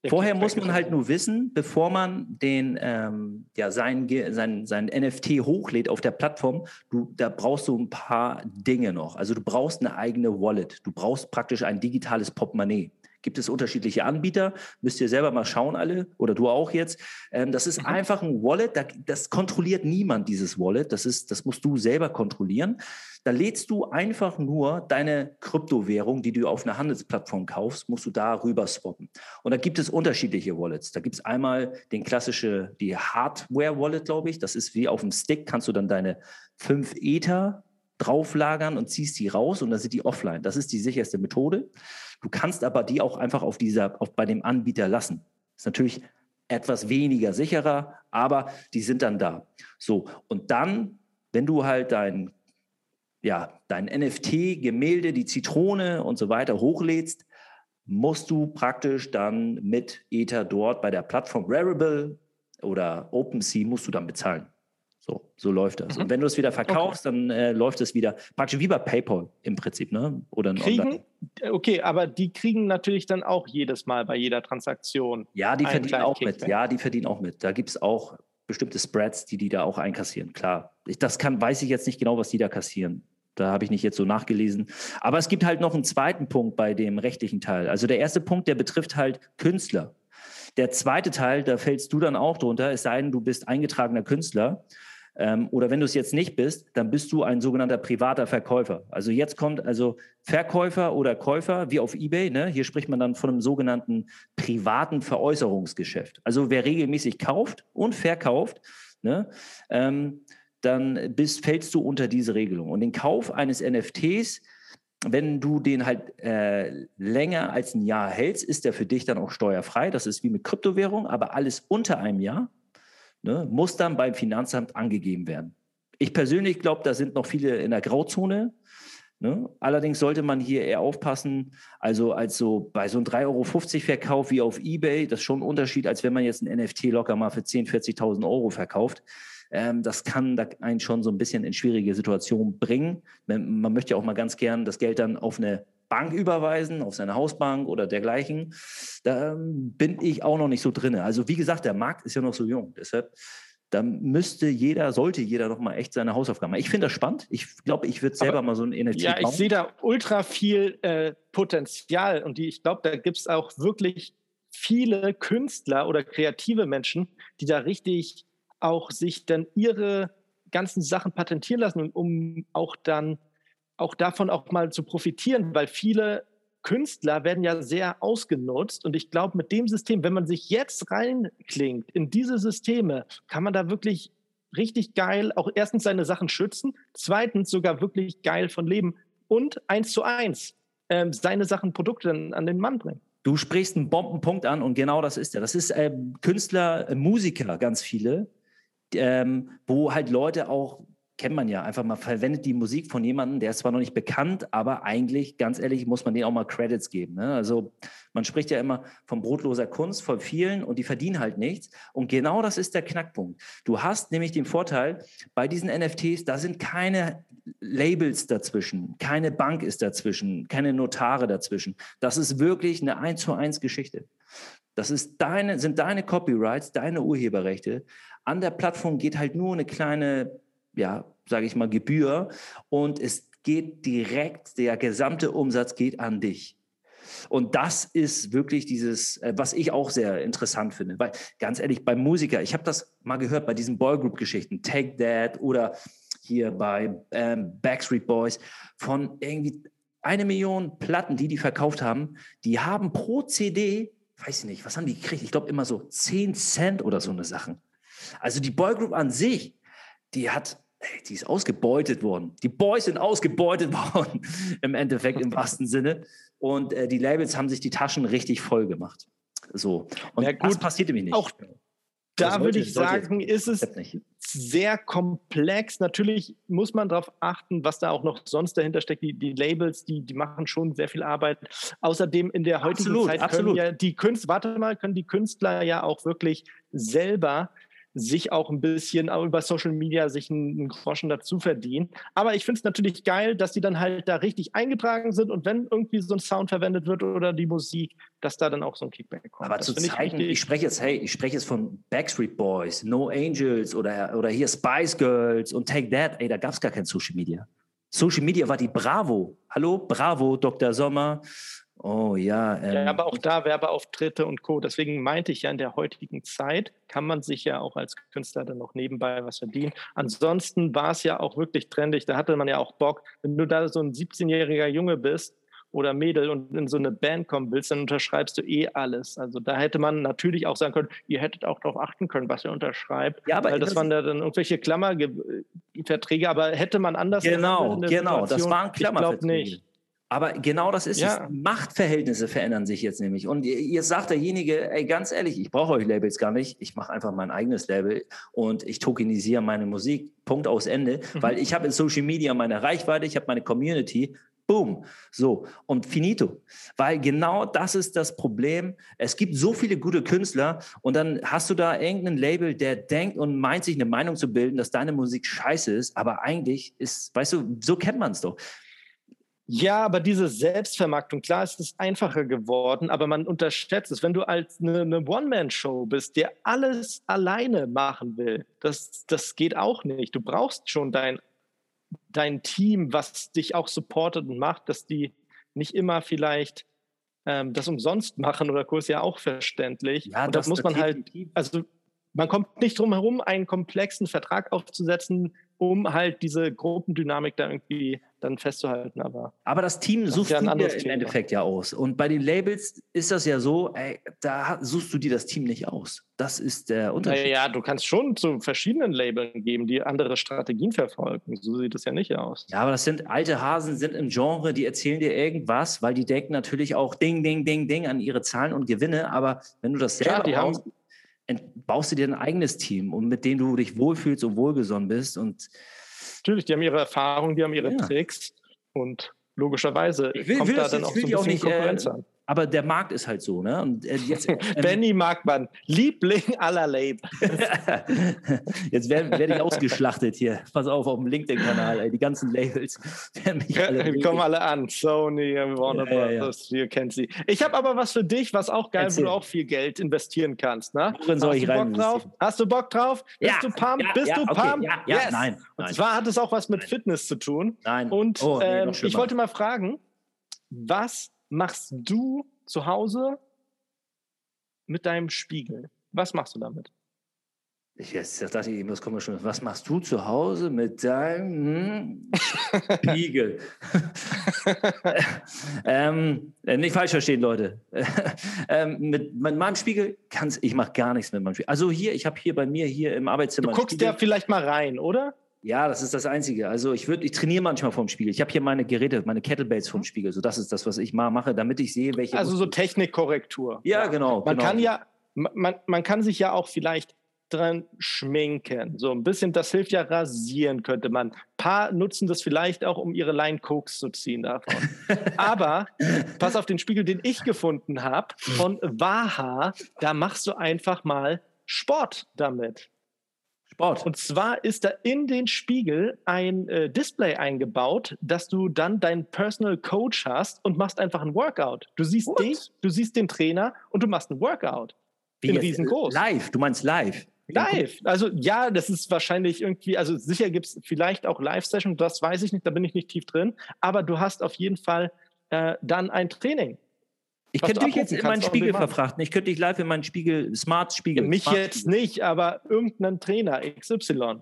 Vorher muss man halt nur wissen, bevor man den, ähm, ja, sein, sein, sein NFT hochlädt auf der Plattform, du, da brauchst du ein paar Dinge noch. Also du brauchst eine eigene Wallet. Du brauchst praktisch ein digitales Portemonnaie. Gibt es unterschiedliche Anbieter. Müsst ihr selber mal schauen, alle, oder du auch jetzt. Ähm, das ist mhm. einfach ein Wallet, das kontrolliert niemand, dieses Wallet. Das, ist, das musst du selber kontrollieren. Da lädst du einfach nur deine Kryptowährung, die du auf einer Handelsplattform kaufst, musst du da rüber swappen. Und da gibt es unterschiedliche Wallets. Da gibt es einmal den klassische, die Hardware-Wallet, glaube ich. Das ist wie auf dem Stick, kannst du dann deine 5 Ether drauflagern und ziehst die raus und dann sind die offline. Das ist die sicherste Methode. Du kannst aber die auch einfach auf dieser, auf, bei dem Anbieter lassen. Ist natürlich etwas weniger sicherer, aber die sind dann da. So, und dann, wenn du halt dein ja, dein NFT, Gemälde, die Zitrone und so weiter hochlädst, musst du praktisch dann mit Ether dort bei der Plattform Rarible oder OpenSea musst du dann bezahlen. So, so läuft das. Mhm. Und wenn du es wieder verkaufst, okay. dann äh, läuft es wieder praktisch wie bei PayPal im Prinzip, ne? Oder kriegen, okay, aber die kriegen natürlich dann auch jedes Mal bei jeder Transaktion. Ja, die verdienen auch Kickback. mit. Ja, die verdienen auch mit. Da gibt es auch bestimmte Spreads, die die da auch einkassieren. Klar, ich, das kann, weiß ich jetzt nicht genau, was die da kassieren. Da habe ich nicht jetzt so nachgelesen. Aber es gibt halt noch einen zweiten Punkt bei dem rechtlichen Teil. Also der erste Punkt, der betrifft halt Künstler. Der zweite Teil, da fällst du dann auch drunter, es sei denn, du bist eingetragener Künstler. Ähm, oder wenn du es jetzt nicht bist, dann bist du ein sogenannter privater Verkäufer. Also jetzt kommt also Verkäufer oder Käufer wie auf eBay. Ne? Hier spricht man dann von einem sogenannten privaten Veräußerungsgeschäft. Also wer regelmäßig kauft und verkauft, ne? ähm, dann bist, fällst du unter diese Regelung. Und den Kauf eines NFTs, wenn du den halt äh, länger als ein Jahr hältst, ist der für dich dann auch steuerfrei. Das ist wie mit Kryptowährung, aber alles unter einem Jahr ne, muss dann beim Finanzamt angegeben werden. Ich persönlich glaube, da sind noch viele in der Grauzone. Ne? Allerdings sollte man hier eher aufpassen, also als so bei so einem 3,50 Euro Verkauf wie auf Ebay, das ist schon ein Unterschied, als wenn man jetzt ein NFT locker mal für 10.000, 40.000 Euro verkauft. Ähm, das kann einen schon so ein bisschen in schwierige Situationen bringen. Man, man möchte ja auch mal ganz gern das Geld dann auf eine Bank überweisen, auf seine Hausbank oder dergleichen. Da ähm, bin ich auch noch nicht so drin. Also wie gesagt, der Markt ist ja noch so jung. Deshalb da müsste jeder, sollte jeder noch mal echt seine Hausaufgaben machen. Ich finde das spannend. Ich glaube, ich würde selber Aber, mal so ein NFT Ja, bauen. ich sehe da ultra viel äh, Potenzial und die, ich glaube, da gibt es auch wirklich viele Künstler oder kreative Menschen, die da richtig auch sich dann ihre ganzen Sachen patentieren lassen, um auch dann auch davon auch mal zu profitieren, weil viele Künstler werden ja sehr ausgenutzt und ich glaube, mit dem System, wenn man sich jetzt reinklingt in diese Systeme, kann man da wirklich richtig geil auch erstens seine Sachen schützen, zweitens sogar wirklich geil von leben und eins zu eins ähm, seine Sachen, Produkte an den Mann bringen. Du sprichst einen Bombenpunkt an und genau das ist er. Das ist äh, Künstler, äh, Musiker, ganz viele, ähm, wo halt Leute auch, kennt man ja, einfach mal verwendet die Musik von jemandem, der ist zwar noch nicht bekannt, aber eigentlich, ganz ehrlich, muss man denen auch mal Credits geben. Ne? Also man spricht ja immer von brotloser Kunst, von vielen und die verdienen halt nichts. Und genau das ist der Knackpunkt. Du hast nämlich den Vorteil, bei diesen NFTs, da sind keine Labels dazwischen, keine Bank ist dazwischen, keine Notare dazwischen. Das ist wirklich eine 1 zu 1 Geschichte. Das ist deine, sind deine Copyrights, deine Urheberrechte. An der Plattform geht halt nur eine kleine, ja, sage ich mal, Gebühr und es geht direkt, der gesamte Umsatz geht an dich. Und das ist wirklich dieses, äh, was ich auch sehr interessant finde. Weil ganz ehrlich, bei Musiker, ich habe das mal gehört bei diesen Boygroup-Geschichten, Take That oder hier bei ähm, Backstreet Boys, von irgendwie eine Million Platten, die die verkauft haben, die haben pro CD, weiß ich nicht, was haben die gekriegt? Ich glaube immer so 10 Cent oder so eine Sachen. Also die Boygroup an sich, die hat, die ist ausgebeutet worden. Die Boys sind ausgebeutet worden, im Endeffekt, im wahrsten Sinne. Und äh, die Labels haben sich die Taschen richtig voll gemacht. So. Und ja, gut, das passiert nämlich nicht. Auch da würde ich sagen, ist es sehr komplex. Natürlich muss man darauf achten, was da auch noch sonst dahinter steckt. Die, die Labels, die, die machen schon sehr viel Arbeit. Außerdem in der heutigen absolut, Zeit können absolut. ja die Künstler, warte mal, können die Künstler ja auch wirklich selber sich auch ein bisschen über Social Media sich einen Groschen dazu verdienen. Aber ich finde es natürlich geil, dass die dann halt da richtig eingetragen sind und wenn irgendwie so ein Sound verwendet wird oder die Musik, dass da dann auch so ein Kickback kommt. Aber das zu Zeiten, ich, ich, spreche jetzt, hey, ich spreche jetzt von Backstreet Boys, No Angels oder, oder hier Spice Girls und Take That, ey, da gab es gar kein Social Media. Social Media war die Bravo. Hallo, Bravo, Dr. Sommer Oh ja. Ähm, ja, aber auch da Werbeauftritte und Co. Deswegen meinte ich ja, in der heutigen Zeit kann man sich ja auch als Künstler dann noch nebenbei was verdienen. Ansonsten war es ja auch wirklich trendig. Da hatte man ja auch Bock, wenn du da so ein 17-jähriger Junge bist oder Mädel und in so eine Band kommen willst, dann unterschreibst du eh alles. Also da hätte man natürlich auch sagen können, ihr hättet auch darauf achten können, was ihr unterschreibt. Ja, aber weil das, waren da dann irgendwelche Klammerverträge, aber hätte man anders. Genau, genau, das waren Klammerverträge. Ich glaube nicht. Aber genau das ist ja. es. Machtverhältnisse verändern sich jetzt nämlich. Und ihr sagt derjenige, ey, ganz ehrlich, ich brauche euch Labels gar nicht. Ich mache einfach mein eigenes Label und ich tokenisiere meine Musik. Punkt aus Ende. Mhm. Weil ich habe in Social Media meine Reichweite, ich habe meine Community. Boom. So. Und finito. Weil genau das ist das Problem. Es gibt so viele gute Künstler und dann hast du da irgendein Label, der denkt und meint, sich eine Meinung zu bilden, dass deine Musik scheiße ist. Aber eigentlich ist, weißt du, so kennt man es doch. Ja, aber diese Selbstvermarktung, klar ist es einfacher geworden, aber man unterschätzt es. Wenn du als eine, eine One-Man-Show bist, der alles alleine machen will, das, das geht auch nicht. Du brauchst schon dein, dein Team, was dich auch supportet und macht, dass die nicht immer vielleicht ähm, das umsonst machen oder Kurs ja auch verständlich. Ja, und das, das muss man halt, also man kommt nicht drum herum, einen komplexen Vertrag aufzusetzen, um halt diese Gruppendynamik da irgendwie dann festzuhalten. Aber, aber das Team suchst ja du dir im Endeffekt ja aus. Und bei den Labels ist das ja so, ey, da suchst du dir das Team nicht aus. Das ist der Unterschied. Ja, du kannst schon zu verschiedenen Labeln geben, die andere Strategien verfolgen. So sieht es ja nicht aus. Ja, aber das sind alte Hasen, sind im Genre, die erzählen dir irgendwas, weil die denken natürlich auch Ding, Ding, Ding, Ding an ihre Zahlen und Gewinne. Aber wenn du das selber Klar, die haben baust du dir ein eigenes Team und mit dem du dich wohlfühlst und wohlgesonnen bist. Und Natürlich, die haben ihre Erfahrungen, die haben ihre ja. Tricks und logischerweise will, kommt will da dann auch so ein bisschen nicht, äh, Konkurrenz äh, an aber der Markt ist halt so, ne? Und äh, jetzt, ähm, Benny Markmann, Liebling aller Labels. jetzt werde werd ich ausgeschlachtet hier. Pass auf, auf dem LinkedIn-Kanal, die ganzen Labels werden mich alle. Wir kommen alle an. Sony, Warner ja, Brothers, ja, ja. ihr kennt sie. Ich habe aber was für dich, was auch geil, Erzähl. wo du auch viel Geld investieren kannst. Ne? Worin soll ich rein? Bock drauf? Hast du Bock drauf? Bist du pumped? Bist du okay. pumped? Ja, yes. nein, nein. Und zwar hat es auch was mit nein. Fitness zu tun. Nein. Und oh, nee, ähm, ich wollte mal fragen, was machst du zu Hause mit deinem Spiegel? Was machst du damit? Ich jetzt dachte ich, was kommen wir schon. Was machst du zu Hause mit deinem hm, Spiegel? ähm, äh, nicht falsch verstehen, Leute. ähm, mit, mit, meinem Spiegel kann's, ich mache gar nichts mit meinem Spiegel. Also hier, ich habe hier bei mir hier im Arbeitszimmer. Du guckst ja vielleicht mal rein, oder? Ja, das ist das Einzige. Also ich würde, ich trainiere manchmal vorm Spiegel. Ich habe hier meine Geräte, meine Kettlebells vorm mhm. Spiegel. So, das ist das, was ich mal mache, damit ich sehe, welche. Also so Technikkorrektur. Ja, genau. Man genau. kann ja, man, man kann sich ja auch vielleicht dran schminken. So ein bisschen, das hilft ja rasieren, könnte man. Ein paar nutzen das vielleicht auch, um ihre Line Koks zu ziehen davon. Aber pass auf den Spiegel, den ich gefunden habe von Waha, da machst du einfach mal Sport damit. Sport. Und zwar ist da in den Spiegel ein äh, Display eingebaut, dass du dann deinen Personal Coach hast und machst einfach ein Workout. Du siehst What? dich, du siehst den Trainer und du machst ein Workout. Wie in riesengroß. Live, du meinst live. Live. Also ja, das ist wahrscheinlich irgendwie, also sicher gibt es vielleicht auch Live-Session, das weiß ich nicht, da bin ich nicht tief drin, aber du hast auf jeden Fall äh, dann ein Training. Ich könnte dich jetzt in meinen Spiegel verfrachten. Ich könnte dich live in meinen Spiegel, Smart-Spiegel. Ja, mich Smart jetzt nicht, aber irgendeinen Trainer XY,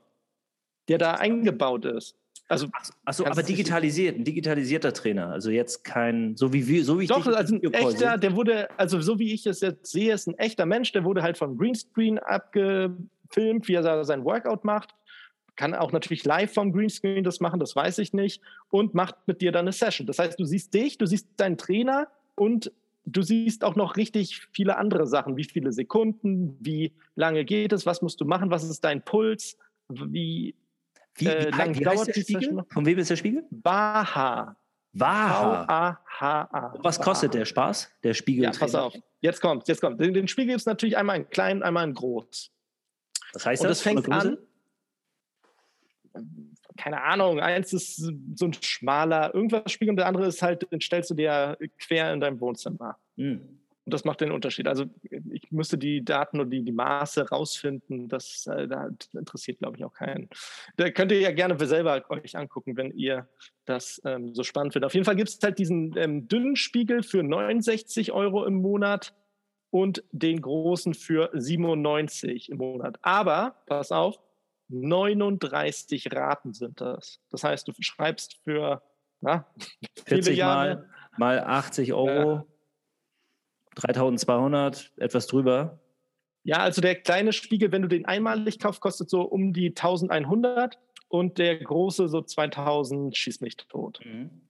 der da eingebaut ist. Also, Achso, aber digitalisiert, ein digitalisierter Trainer. Also jetzt kein, so wie wir, so wie ich Doch, also ein echter, der wurde, also so wie ich es jetzt sehe, ist ein echter Mensch, der wurde halt vom Greenscreen abgefilmt, wie er sein Workout macht. Kann auch natürlich live vom Greenscreen das machen, das weiß ich nicht. Und macht mit dir dann eine Session. Das heißt, du siehst dich, du siehst deinen Trainer und du siehst auch noch richtig viele andere Sachen. Wie viele Sekunden, wie lange geht es, was musst du machen, was ist dein Puls, wie, wie, äh, lang wie dauert der Spiegel? Von wem ist der Spiegel? Baha. Waha. V-A-H-A. Was kostet der Spaß, der Spiegel? Ja, pass auf. Jetzt kommt, jetzt kommt. Den, den Spiegel gibt es natürlich einmal in klein, einmal in groß. Was heißt Und das? das fängt an keine Ahnung, eins ist so ein schmaler irgendwas Spiegel und der andere ist halt, den stellst du dir quer in deinem Wohnzimmer. Mhm. Und das macht den Unterschied. Also ich müsste die Daten und die, die Maße rausfinden. Das, äh, das interessiert, glaube ich, auch keinen. Da könnt ihr ja gerne selber euch angucken, wenn ihr das ähm, so spannend findet. Auf jeden Fall gibt es halt diesen ähm, dünnen Spiegel für 69 Euro im Monat und den großen für 97 im Monat. Aber, pass auf, 39 Raten sind das. Das heißt, du schreibst für na, 40 Jahre, mal, mal 80 Euro. Äh, 3200, etwas drüber. Ja, also der kleine Spiegel, wenn du den einmalig kaufst, kostet so um die 1100 und der große so 2000, schießt nicht tot. Mhm.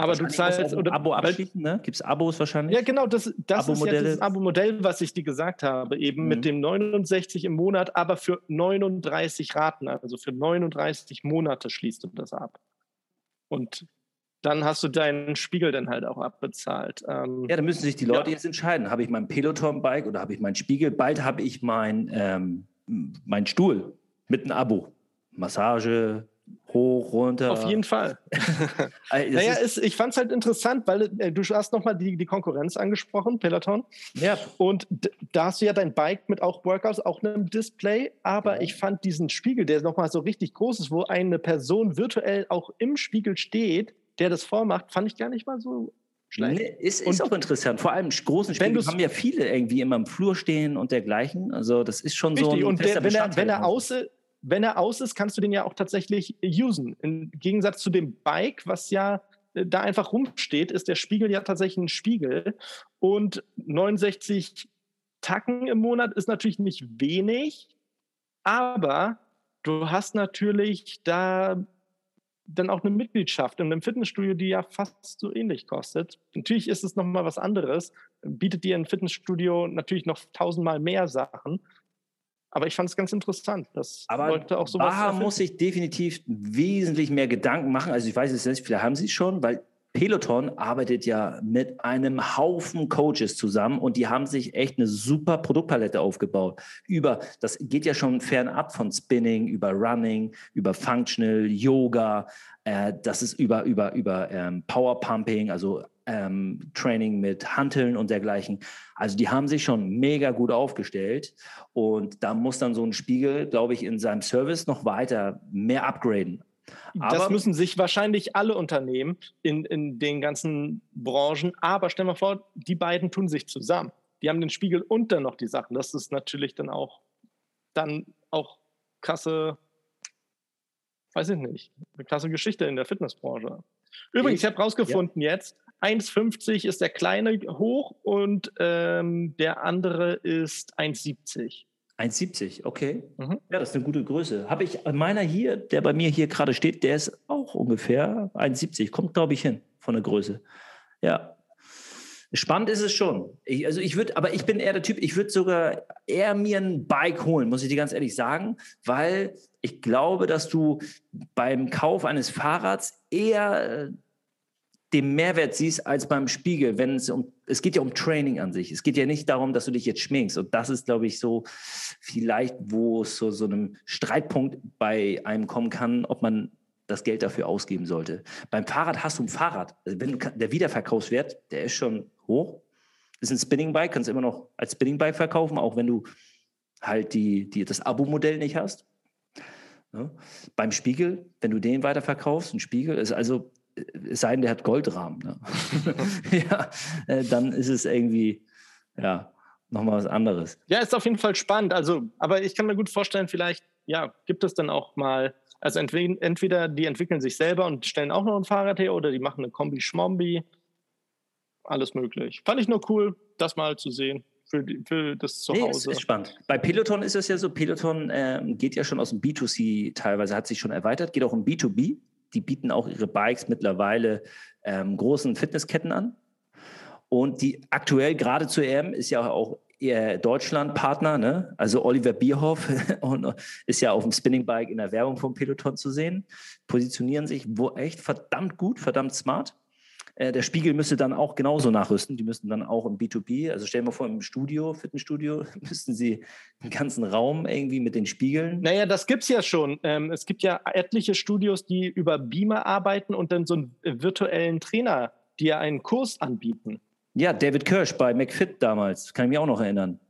Aber du zahlst oder Abo abschließen, ne? Gibt es Abos wahrscheinlich? Ja, genau, das, das ist ja das Abo-Modell, was ich dir gesagt habe, eben mhm. mit dem 69 im Monat, aber für 39 Raten, also für 39 Monate schließt du das ab. Und dann hast du deinen Spiegel dann halt auch abbezahlt. Ähm, ja, dann müssen sich die Leute ja. jetzt entscheiden. Habe ich mein Peloton-Bike oder habe ich meinen Spiegel? Bald habe ich mein, ähm, mein Stuhl mit einem Abo. Massage, hoch, runter. Auf jeden Fall. naja, ist, ich fand es halt interessant, weil äh, du hast nochmal die, die Konkurrenz angesprochen, Peloton. Ja. Und da hast du ja dein Bike mit auch Workouts, auch einem Display. Aber ja. ich fand diesen Spiegel, der nochmal so richtig groß ist, wo eine Person virtuell auch im Spiegel steht, der das vormacht, fand ich gar nicht mal so schlecht. Nee, ist, ist auch interessant. Vor allem großen Spiele haben ja viele irgendwie immer im Flur stehen und dergleichen. Also das ist schon richtig. so ein Und der, wenn, er, wenn, er aus, wenn er aus ist, kannst du den ja auch tatsächlich usen. Im Gegensatz zu dem Bike, was ja äh, da einfach rumsteht, ist der Spiegel ja tatsächlich ein Spiegel. Und 69 Tacken im Monat ist natürlich nicht wenig, aber du hast natürlich da dann auch eine Mitgliedschaft in einem Fitnessstudio, die ja fast so ähnlich kostet. Natürlich ist es nochmal was anderes, bietet dir ein Fitnessstudio natürlich noch tausendmal mehr Sachen. Aber ich fand es ganz interessant, dass Aber Leute auch sowas. Baha muss sich definitiv wesentlich mehr Gedanken machen. Also ich weiß es nicht, vielleicht haben sie es schon, weil Peloton arbeitet ja mit einem Haufen Coaches zusammen und die haben sich echt eine super Produktpalette aufgebaut. Über, das geht ja schon fernab von Spinning, über Running, über Functional, Yoga, äh, das ist über, über, über ähm, Power Pumping, also ähm, Training mit Hanteln und dergleichen. Also die haben sich schon mega gut aufgestellt und da muss dann so ein Spiegel, glaube ich, in seinem Service noch weiter mehr upgraden. Aber das müssen sich wahrscheinlich alle Unternehmen in, in den ganzen Branchen. Aber stell mal vor, die beiden tun sich zusammen. Die haben den Spiegel und dann noch die Sachen. Das ist natürlich dann auch, dann auch krasse, weiß ich nicht, eine krasse Geschichte in der Fitnessbranche. Übrigens, ich, ich habe rausgefunden ja. jetzt, 1,50 ist der kleine hoch und ähm, der andere ist 1,70. 1,70, okay. Mhm. Ja, das ist eine gute Größe. Habe ich meiner hier, der bei mir hier gerade steht, der ist auch ungefähr 1,70. Kommt, glaube ich, hin von der Größe. Ja. Spannend ist es schon. Ich, also ich würde, aber ich bin eher der Typ, ich würde sogar eher mir ein Bike holen, muss ich dir ganz ehrlich sagen, weil ich glaube, dass du beim Kauf eines Fahrrads eher äh, den Mehrwert siehst als beim Spiegel, wenn es um, es geht ja um Training an sich. Es geht ja nicht darum, dass du dich jetzt schminkst. Und das ist, glaube ich, so vielleicht, wo es zu so, so einem Streitpunkt bei einem kommen kann, ob man das Geld dafür ausgeben sollte. Beim Fahrrad hast du ein Fahrrad. Also wenn du, der Wiederverkaufswert, der ist schon hoch. Ist ein Spinning-Bike, kannst du immer noch als Spinning-Bike verkaufen, auch wenn du halt die, die, das Abo-Modell nicht hast. Ja. Beim Spiegel, wenn du den weiterverkaufst, ein Spiegel, ist also es sei denn, der hat Goldrahmen. Ne? ja, äh, dann ist es irgendwie, ja, nochmal was anderes. Ja, ist auf jeden Fall spannend. Also, aber ich kann mir gut vorstellen, vielleicht, ja, gibt es dann auch mal, also entweder die entwickeln sich selber und stellen auch noch ein Fahrrad her oder die machen eine Kombi-Schmombi. Alles möglich. Fand ich nur cool, das mal zu sehen. Für, die, für das Zuhause. Nee, ist, ist spannend. Bei Peloton ist es ja so, Peloton äh, geht ja schon aus dem B2C teilweise, hat sich schon erweitert, geht auch im B2B die bieten auch ihre Bikes mittlerweile ähm, großen Fitnessketten an. Und die aktuell gerade zur EM ist ja auch ihr Deutschland-Partner, ne? also Oliver Bierhoff ist ja auf dem Spinningbike in der Werbung vom Peloton zu sehen, positionieren sich wo echt verdammt gut, verdammt smart. Äh, der Spiegel müsste dann auch genauso nachrüsten. Die müssten dann auch im B2B, also stellen wir vor, im Studio, Fitnessstudio, müssten sie den ganzen Raum irgendwie mit den Spiegeln. Naja, das gibt es ja schon. Ähm, es gibt ja etliche Studios, die über Beamer arbeiten und dann so einen virtuellen Trainer, die ja einen Kurs anbieten. Ja, David Kirsch bei McFit damals, kann ich mich auch noch erinnern.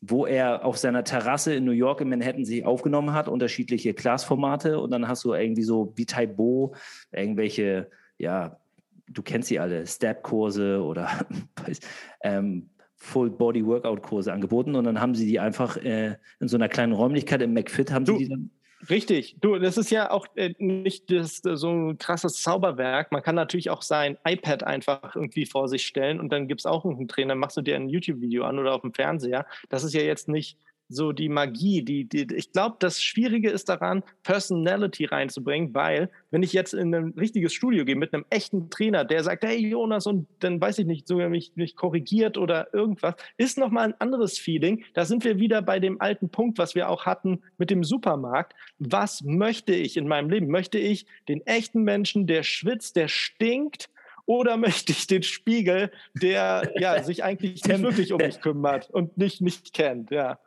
Wo er auf seiner Terrasse in New York in Manhattan sich aufgenommen hat, unterschiedliche Glasformate und dann hast du irgendwie so wie Taibo irgendwelche, ja, du kennst sie alle, Step-Kurse oder ähm, Full-Body-Workout-Kurse angeboten und dann haben sie die einfach äh, in so einer kleinen Räumlichkeit im McFit, haben du, sie die dann Richtig. Du, das ist ja auch äh, nicht das, so ein krasses Zauberwerk. Man kann natürlich auch sein iPad einfach irgendwie vor sich stellen und dann gibt es auch einen Trainer, machst du dir ein YouTube-Video an oder auf dem Fernseher. Das ist ja jetzt nicht so die Magie, die, die ich glaube, das Schwierige ist daran, Personality reinzubringen, weil wenn ich jetzt in ein richtiges Studio gehe mit einem echten Trainer, der sagt, hey Jonas und dann weiß ich nicht, sogar mich, mich korrigiert oder irgendwas, ist nochmal ein anderes Feeling. Da sind wir wieder bei dem alten Punkt, was wir auch hatten mit dem Supermarkt. Was möchte ich in meinem Leben? Möchte ich den echten Menschen, der schwitzt, der stinkt, oder möchte ich den Spiegel, der ja, sich eigentlich nicht wirklich um mich kümmert und nicht, nicht kennt? Ja.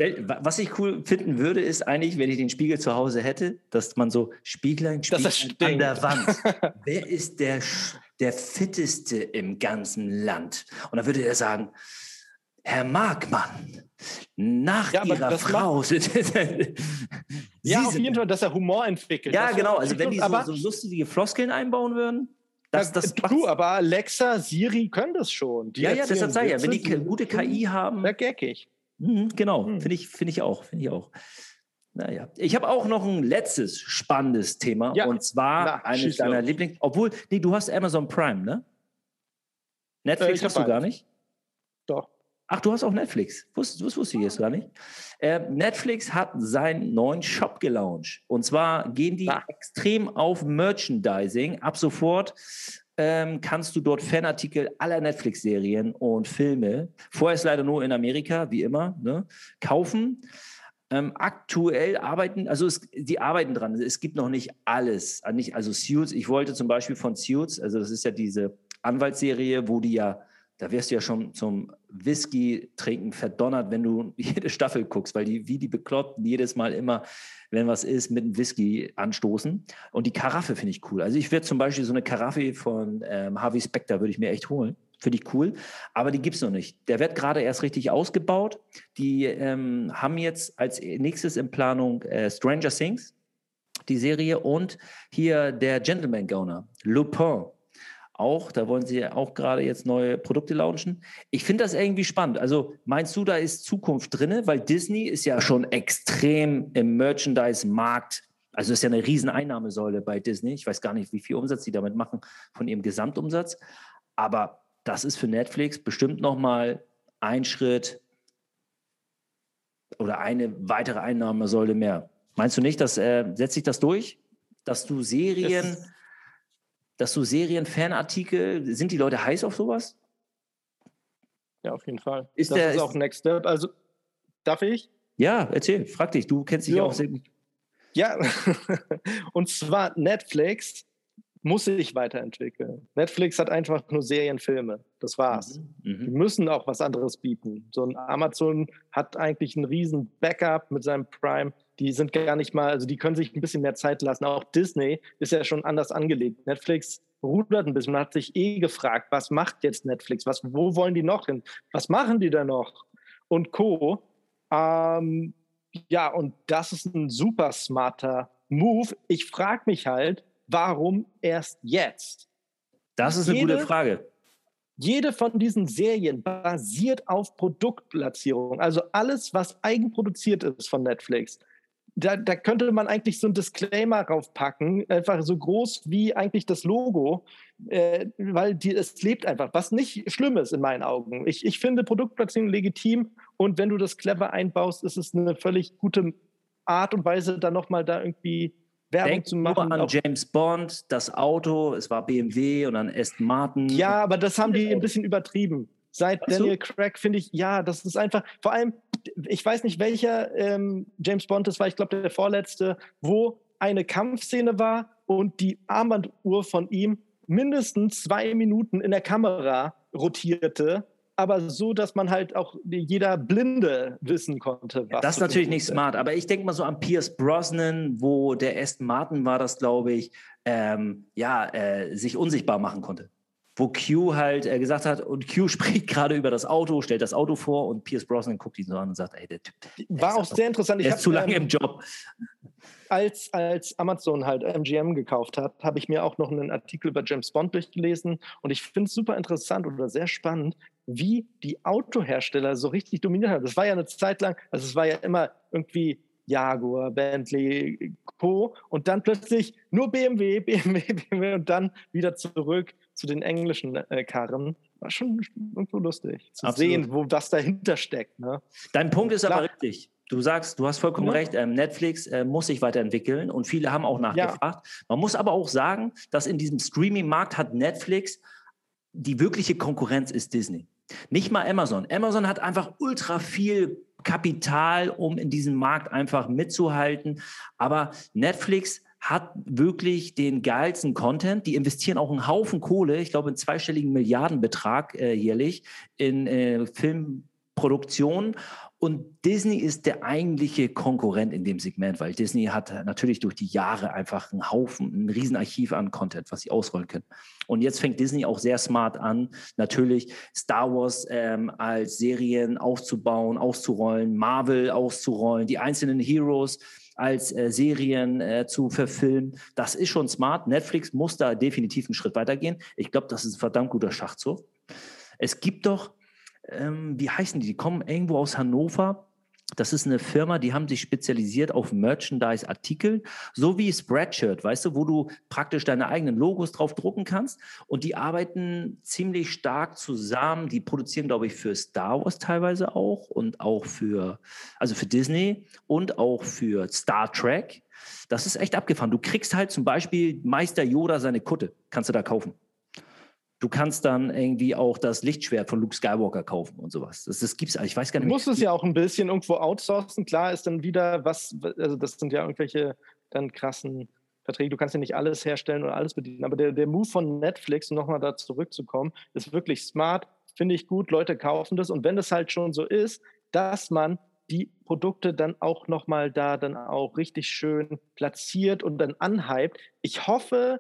Was ich cool finden würde, ist eigentlich, wenn ich den Spiegel zu Hause hätte, dass man so Spieglein, Spieglein an der Wand. Wer ist der, der fitteste im ganzen Land? Und dann würde er sagen, Herr Markmann, nach ja, ihrer Frau. ja, auf jeden Fall, dass er Humor entwickelt. Ja, genau. Also wenn die so, so lustige Floskeln einbauen würden. Das, das du, aber Alexa, Siri können das schon. Die ja, ja, deshalb sage ich ja, wenn die gute KI haben. Da geckig. Mhm, genau, mhm. finde ich, find ich auch. Find ich auch. Naja, ich habe auch noch ein letztes spannendes Thema ja. und zwar Na, eines deiner Lieblings. Obwohl, nee, du hast Amazon Prime, ne? Netflix äh, hast du gar nicht? Doch. Ach, du hast auch Netflix. Wusst, das wusste ich jetzt gar nicht. Äh, Netflix hat seinen neuen Shop gelauncht. Und zwar gehen die Ach. extrem auf Merchandising. Ab sofort ähm, kannst du dort Fanartikel aller Netflix-Serien und Filme, vorerst leider nur in Amerika, wie immer, ne, kaufen. Ähm, aktuell arbeiten, also es, die arbeiten dran. Es gibt noch nicht alles. Also Suits, ich wollte zum Beispiel von Suits, also das ist ja diese Anwaltsserie, wo die ja da wirst du ja schon zum Whisky trinken verdonnert, wenn du jede Staffel guckst, weil die wie die Bekloppten jedes Mal immer, wenn was ist, mit einem Whisky anstoßen. Und die Karaffe finde ich cool. Also ich werde zum Beispiel so eine Karaffe von ähm, Harvey Specter würde ich mir echt holen. Finde ich cool. Aber die gibt es noch nicht. Der wird gerade erst richtig ausgebaut. Die ähm, haben jetzt als nächstes in Planung äh, Stranger Things, die Serie, und hier der Gentleman Gauner, Lupin auch. Da wollen sie auch gerade jetzt neue Produkte launchen. Ich finde das irgendwie spannend. Also meinst du, da ist Zukunft drin? Weil Disney ist ja schon extrem im Merchandise-Markt. Also ist ja eine riesen Einnahmesäule bei Disney. Ich weiß gar nicht, wie viel Umsatz sie damit machen von ihrem Gesamtumsatz. Aber das ist für Netflix bestimmt nochmal ein Schritt oder eine weitere Einnahmesäule mehr. Meinst du nicht, dass äh, setzt sich das durch, dass du Serien das dass du Serien, Fanartikel, sind die Leute heiß auf sowas? Ja, auf jeden Fall. Ist das der, ist auch Next Step. Also, darf ich? Ja, erzähl, frag dich, du kennst dich ja auch sehr gut. Ja, und zwar Netflix muss sich weiterentwickeln. Netflix hat einfach nur Serienfilme. Das war's. Mhm, mhm. Die müssen auch was anderes bieten. So ein Amazon hat eigentlich einen riesen Backup mit seinem Prime die sind gar nicht mal, also die können sich ein bisschen mehr Zeit lassen. Auch Disney ist ja schon anders angelegt. Netflix rudert ein bisschen. Man hat sich eh gefragt, was macht jetzt Netflix? Was, wo wollen die noch hin? Was machen die da noch? Und Co. Ähm, ja, und das ist ein super smarter Move. Ich frage mich halt, warum erst jetzt? Das ist eine jede, gute Frage. Jede von diesen Serien basiert auf Produktplatzierung. Also alles, was eigenproduziert ist von Netflix, da, da, könnte man eigentlich so ein Disclaimer raufpacken, einfach so groß wie eigentlich das Logo, äh, weil die, es lebt einfach, was nicht schlimm ist in meinen Augen. Ich, ich finde Produktplatzierung legitim und wenn du das clever einbaust, ist es eine völlig gute Art und Weise, dann nochmal da irgendwie Werbung Denk zu machen. Nur an James Bond, das Auto, es war BMW und dann Aston Martin. Ja, aber das haben die ein bisschen übertrieben. Seit Daniel Craig finde ich, ja, das ist einfach, vor allem, ich weiß nicht, welcher ähm, James Bond das war, ich glaube der vorletzte, wo eine Kampfszene war und die Armbanduhr von ihm mindestens zwei Minuten in der Kamera rotierte, aber so, dass man halt auch jeder Blinde wissen konnte. Was das ist natürlich nicht smart, aber ich denke mal so an Pierce Brosnan, wo der Aston Martin war, das glaube ich, ähm, ja, äh, sich unsichtbar machen konnte. Wo Q halt äh, gesagt hat, und Q spricht gerade über das Auto, stellt das Auto vor und Pierce Brosnan guckt ihn so an und sagt, ey, der Typ. Der War auch sehr interessant. Ich er ist zu lange ähm, im Job. Als, als Amazon halt MGM gekauft hat, habe ich mir auch noch einen Artikel über James Bond durchgelesen und ich finde es super interessant oder sehr spannend, wie die Autohersteller so richtig dominiert haben. Das war ja eine Zeit lang, also es war ja immer irgendwie Jaguar, Bentley, Co. Und dann plötzlich nur BMW, BMW, BMW und dann wieder zurück zu den englischen äh, Karren. War schon irgendwo lustig zu Absolut. sehen, wo was dahinter steckt. Ne? Dein Punkt ist Klar. aber richtig. Du sagst, du hast vollkommen ja. recht, ähm, Netflix äh, muss sich weiterentwickeln und viele haben auch nachgefragt. Ja. Man muss aber auch sagen, dass in diesem Streaming-Markt hat Netflix die wirkliche Konkurrenz ist Disney. Nicht mal Amazon. Amazon hat einfach ultra viel Kapital, um in diesem Markt einfach mitzuhalten. Aber Netflix hat wirklich den geilsten Content. Die investieren auch einen Haufen Kohle, ich glaube einen zweistelligen Milliardenbetrag äh, jährlich in äh, Filmproduktionen. Und Disney ist der eigentliche Konkurrent in dem Segment, weil Disney hat natürlich durch die Jahre einfach einen Haufen, ein Riesenarchiv an Content, was sie ausrollen können. Und jetzt fängt Disney auch sehr smart an, natürlich Star Wars ähm, als Serien aufzubauen, auszurollen, Marvel auszurollen, die einzelnen Heroes als äh, Serien äh, zu verfilmen. Das ist schon smart. Netflix muss da definitiv einen Schritt weitergehen. Ich glaube, das ist ein verdammt guter Schachzug. Es gibt doch ähm, wie heißen die? Die kommen irgendwo aus Hannover. Das ist eine Firma, die haben sich spezialisiert auf Merchandise-Artikel, so wie Spreadshirt, weißt du, wo du praktisch deine eigenen Logos drauf drucken kannst. Und die arbeiten ziemlich stark zusammen. Die produzieren, glaube ich, für Star Wars teilweise auch und auch für, also für Disney und auch für Star Trek. Das ist echt abgefahren. Du kriegst halt zum Beispiel Meister Yoda seine Kutte, kannst du da kaufen. Du kannst dann irgendwie auch das Lichtschwert von Luke Skywalker kaufen und sowas. Das, das gibt's, ich weiß gar nicht. Du musst es ja auch ein bisschen irgendwo outsourcen. Klar ist dann wieder was, also das sind ja irgendwelche dann krassen Verträge. Du kannst ja nicht alles herstellen oder alles bedienen. Aber der, der Move von Netflix, um nochmal da zurückzukommen, ist wirklich smart. Finde ich gut. Leute kaufen das. Und wenn es halt schon so ist, dass man die Produkte dann auch nochmal da dann auch richtig schön platziert und dann anhypt. Ich hoffe,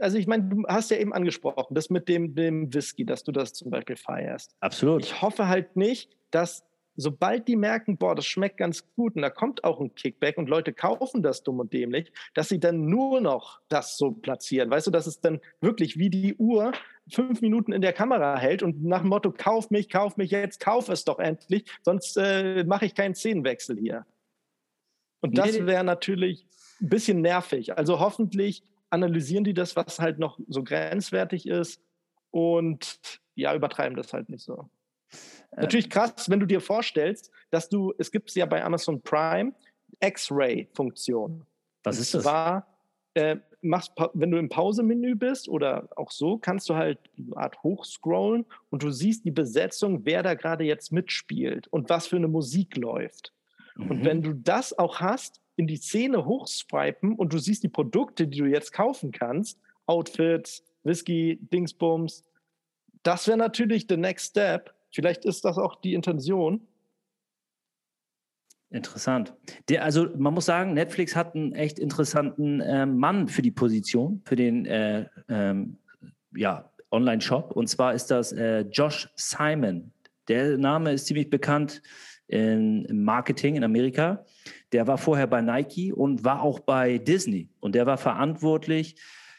also ich meine, du hast ja eben angesprochen, das mit dem, dem Whisky, dass du das zum Beispiel feierst. Absolut. Ich hoffe halt nicht, dass sobald die merken, boah, das schmeckt ganz gut und da kommt auch ein Kickback und Leute kaufen das dumm und dämlich, dass sie dann nur noch das so platzieren. Weißt du, dass es dann wirklich wie die Uhr fünf Minuten in der Kamera hält und nach dem Motto, kauf mich, kauf mich jetzt, kauf es doch endlich, sonst äh, mache ich keinen Szenenwechsel hier. Und das wäre natürlich ein bisschen nervig. Also hoffentlich analysieren die das, was halt noch so grenzwertig ist und ja, übertreiben das halt nicht so. Äh, Natürlich krass, wenn du dir vorstellst, dass du, es gibt ja bei Amazon Prime X-Ray-Funktion. Was ist das? Zwar, äh, machst, wenn du im Pausemenü bist oder auch so, kannst du halt eine Art hochscrollen und du siehst die Besetzung, wer da gerade jetzt mitspielt und was für eine Musik läuft. Mhm. Und wenn du das auch hast, in die Szene hochswipen und du siehst die Produkte, die du jetzt kaufen kannst, Outfits, Whisky, Dingsbums. Das wäre natürlich the next step. Vielleicht ist das auch die Intention. Interessant. Der, also man muss sagen, Netflix hat einen echt interessanten äh, Mann für die Position, für den äh, ähm, ja, Online-Shop. Und zwar ist das äh, Josh Simon. Der Name ist ziemlich bekannt im Marketing in Amerika. Der war vorher bei Nike und war auch bei Disney. Und der war verantwortlich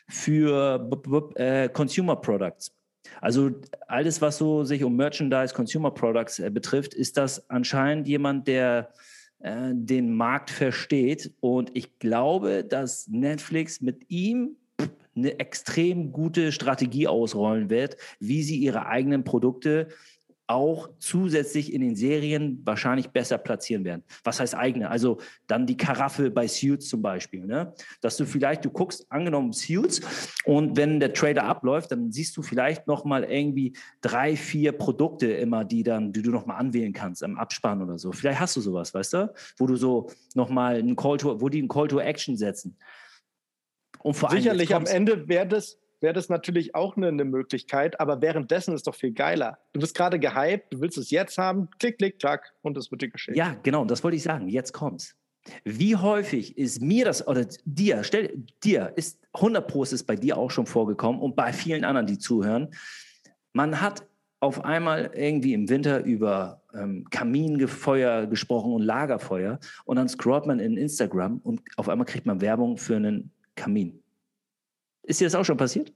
für äh, Consumer Products. Also alles, was so sich um Merchandise, Consumer Products äh, betrifft, ist das anscheinend jemand, der äh, den Markt versteht. Und ich glaube, dass Netflix mit ihm eine extrem gute Strategie ausrollen wird, wie sie ihre eigenen Produkte auch zusätzlich in den Serien wahrscheinlich besser platzieren werden. Was heißt eigene? Also dann die Karaffe bei Suits zum Beispiel, ne? dass du vielleicht, du guckst, angenommen Suits und wenn der Trailer abläuft, dann siehst du vielleicht noch mal irgendwie drei, vier Produkte immer, die dann, die du noch mal anwählen kannst am Abspann oder so. Vielleicht hast du sowas, weißt du, wo du so noch mal einen Call to, wo die einen Call to Action setzen. Und vor Sicherlich am Ende wäre das wäre das natürlich auch eine, eine, Möglichkeit, aber währenddessen ist doch viel geiler. Du bist gerade gehypt, du willst es jetzt haben, klick, klick, klack und es wird dir geschehen. Ja, genau, das wollte ich sagen. Jetzt kommt's. Wie häufig ist mir das, oder dir, stell dir, ist 100 Pro ist bei dir auch schon vorgekommen und bei vielen anderen, die zuhören. Man hat auf einmal irgendwie im Winter über ähm, Kaminfeuer gesprochen und Lagerfeuer und dann scrollt man in Instagram und auf einmal kriegt man Werbung für einen Kamin. Ist dir das auch schon passiert?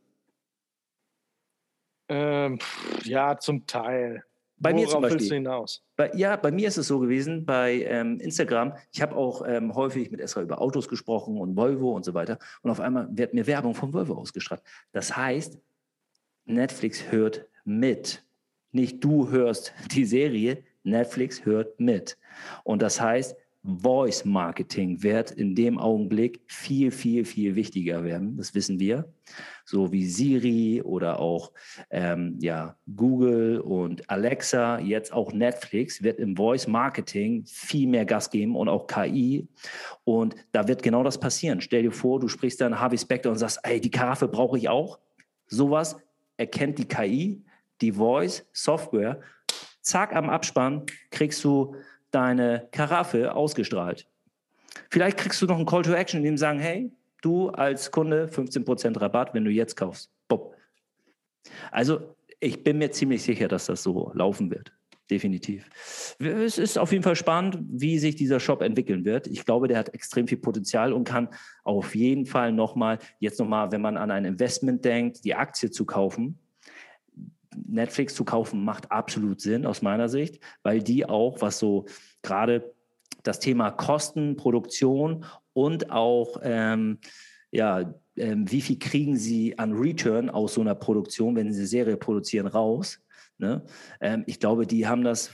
Ähm, ja, zum Teil. Bei Worauf mir zum Beispiel. du hinaus? Bei, ja, bei mir ist es so gewesen, bei ähm, Instagram, ich habe auch ähm, häufig mit Esra über Autos gesprochen und Volvo und so weiter. Und auf einmal wird mir Werbung von Volvo ausgestrahlt. Das heißt, Netflix hört mit. Nicht du hörst die Serie, Netflix hört mit. Und das heißt, Voice Marketing wird in dem Augenblick viel, viel, viel wichtiger werden. Das wissen wir. So wie Siri oder auch ähm, ja, Google und Alexa, jetzt auch Netflix, wird im Voice Marketing viel mehr Gas geben und auch KI. Und da wird genau das passieren. Stell dir vor, du sprichst dann Harvey Specter und sagst, ey, die Karaffe brauche ich auch. Sowas erkennt die KI, die Voice Software. Zack, am Abspann kriegst du deine Karaffe ausgestrahlt. Vielleicht kriegst du noch einen Call to Action, in dem sagen, hey, du als Kunde 15% Rabatt, wenn du jetzt kaufst. Bob. Also ich bin mir ziemlich sicher, dass das so laufen wird. Definitiv. Es ist auf jeden Fall spannend, wie sich dieser Shop entwickeln wird. Ich glaube, der hat extrem viel Potenzial und kann auf jeden Fall nochmal, jetzt nochmal, wenn man an ein Investment denkt, die Aktie zu kaufen, Netflix zu kaufen macht absolut Sinn aus meiner Sicht, weil die auch, was so gerade das Thema Kosten, Produktion und auch ähm, ja, ähm, wie viel kriegen sie an Return aus so einer Produktion, wenn sie eine Serie produzieren, raus. Ne? Ähm, ich glaube, die haben das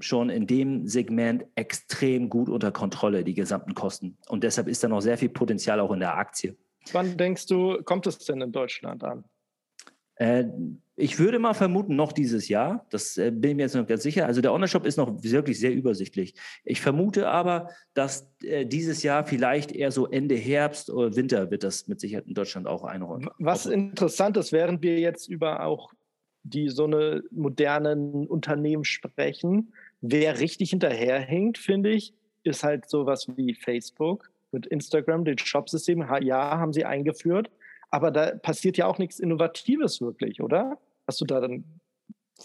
schon in dem Segment extrem gut unter Kontrolle, die gesamten Kosten. Und deshalb ist da noch sehr viel Potenzial auch in der Aktie. Wann denkst du, kommt es denn in Deutschland an? Äh, ich würde mal vermuten, noch dieses Jahr. Das äh, bin ich mir jetzt noch ganz sicher. Also der Online-Shop ist noch wirklich sehr übersichtlich. Ich vermute aber, dass äh, dieses Jahr vielleicht eher so Ende Herbst oder Winter wird das mit Sicherheit in Deutschland auch einräumen. Was interessant ist, während wir jetzt über auch die so eine modernen Unternehmen sprechen, wer richtig hinterherhinkt, finde ich, ist halt sowas wie Facebook mit Instagram, den Shop-System. Ja, haben sie eingeführt. Aber da passiert ja auch nichts Innovatives wirklich, oder? Hast du da dann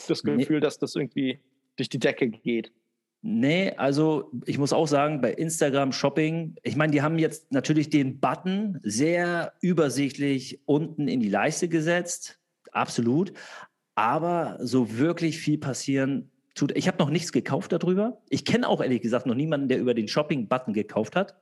das Gefühl, nee. dass das irgendwie durch die Decke geht? Nee, also ich muss auch sagen, bei Instagram Shopping, ich meine, die haben jetzt natürlich den Button sehr übersichtlich unten in die Leiste gesetzt, absolut. Aber so wirklich viel passieren tut. Ich habe noch nichts gekauft darüber. Ich kenne auch ehrlich gesagt noch niemanden, der über den Shopping-Button gekauft hat.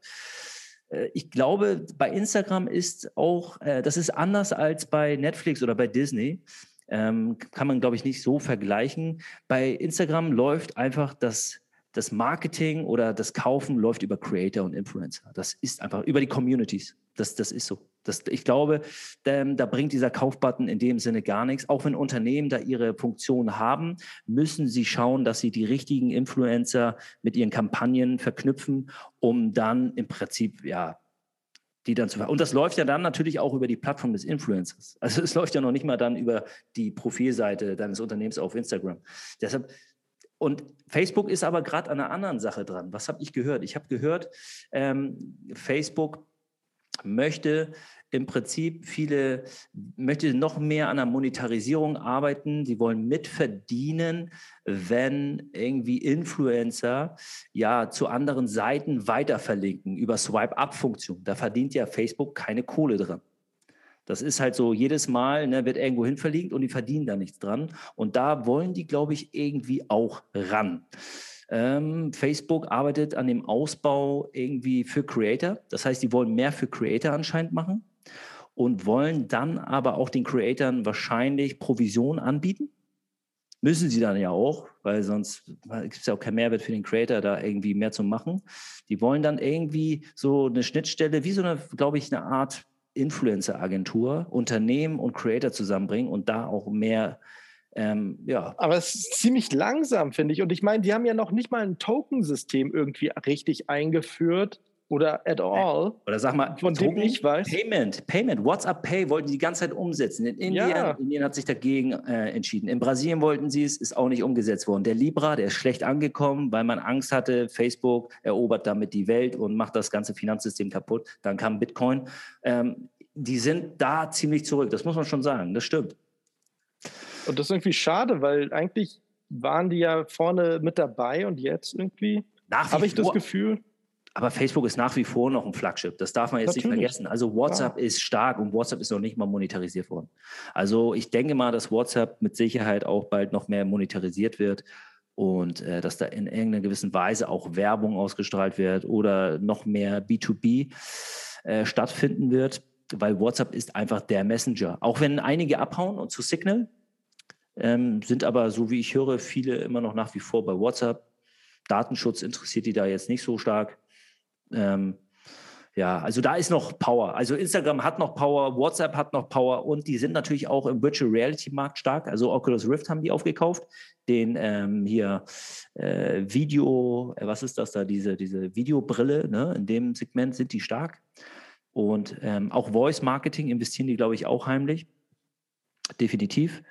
Äh, ich glaube, bei Instagram ist auch, äh, das ist anders als bei Netflix oder bei Disney. Ähm, kann man, glaube ich, nicht so vergleichen. Bei Instagram läuft einfach das, das Marketing oder das Kaufen läuft über Creator und Influencer. Das ist einfach über die Communities. Das, das ist so. Das, ich glaube, ähm, da bringt dieser Kaufbutton in dem Sinne gar nichts. Auch wenn Unternehmen da ihre Funktion haben, müssen sie schauen, dass sie die richtigen Influencer mit ihren Kampagnen verknüpfen, um dann im Prinzip, ja, die dann zu Und das läuft ja dann natürlich auch über die Plattform des Influencers. Also es läuft ja noch nicht mal dann über die Profilseite deines Unternehmens auf Instagram. Deshalb und Facebook ist aber gerade an einer anderen Sache dran. Was habe ich gehört? Ich habe gehört, ähm, Facebook möchte im Prinzip viele, möchte noch mehr an der Monetarisierung arbeiten. Sie wollen mitverdienen, wenn irgendwie Influencer ja zu anderen Seiten weiter verlinken über Swipe-Up-Funktion. Da verdient ja Facebook keine Kohle dran. Das ist halt so, jedes Mal ne, wird irgendwo hin verlinkt und die verdienen da nichts dran. Und da wollen die, glaube ich, irgendwie auch ran. Ähm, Facebook arbeitet an dem Ausbau irgendwie für Creator. Das heißt, die wollen mehr für Creator anscheinend machen und wollen dann aber auch den Creatoren wahrscheinlich Provision anbieten. Müssen sie dann ja auch, weil sonst gibt es ja auch keinen Mehrwert für den Creator, da irgendwie mehr zu machen. Die wollen dann irgendwie so eine Schnittstelle, wie so eine, glaube ich, eine Art Influencer-Agentur, Unternehmen und Creator zusammenbringen und da auch mehr ähm, ja. Aber es ist ziemlich langsam, finde ich. Und ich meine, die haben ja noch nicht mal ein Tokensystem irgendwie richtig eingeführt, oder at all. Oder sag mal, von dem ich weiß. Payment, Payment, WhatsApp Pay wollten die die ganze Zeit umsetzen. In Indien, ja. Indien hat sich dagegen äh, entschieden. In Brasilien wollten sie es, ist auch nicht umgesetzt worden. Der Libra, der ist schlecht angekommen, weil man Angst hatte, Facebook erobert damit die Welt und macht das ganze Finanzsystem kaputt. Dann kam Bitcoin. Ähm, die sind da ziemlich zurück, das muss man schon sagen, das stimmt. Und das ist irgendwie schade, weil eigentlich waren die ja vorne mit dabei und jetzt irgendwie habe ich das Gefühl. Aber Facebook ist nach wie vor noch ein Flagship. Das darf man jetzt Natürlich. nicht vergessen. Also WhatsApp ja. ist stark und WhatsApp ist noch nicht mal monetarisiert worden. Also ich denke mal, dass WhatsApp mit Sicherheit auch bald noch mehr monetarisiert wird und äh, dass da in irgendeiner gewissen Weise auch Werbung ausgestrahlt wird oder noch mehr B2B äh, stattfinden wird, weil WhatsApp ist einfach der Messenger. Auch wenn einige abhauen und zu Signal, ähm, sind aber, so wie ich höre, viele immer noch nach wie vor bei WhatsApp. Datenschutz interessiert die da jetzt nicht so stark. Ähm, ja, also da ist noch Power. Also Instagram hat noch Power, WhatsApp hat noch Power und die sind natürlich auch im Virtual Reality Markt stark. Also Oculus Rift haben die aufgekauft. Den ähm, hier äh, Video, äh, was ist das da, diese, diese Videobrille, ne? in dem Segment sind die stark. Und ähm, auch Voice Marketing investieren die, glaube ich, auch heimlich. Definitiv.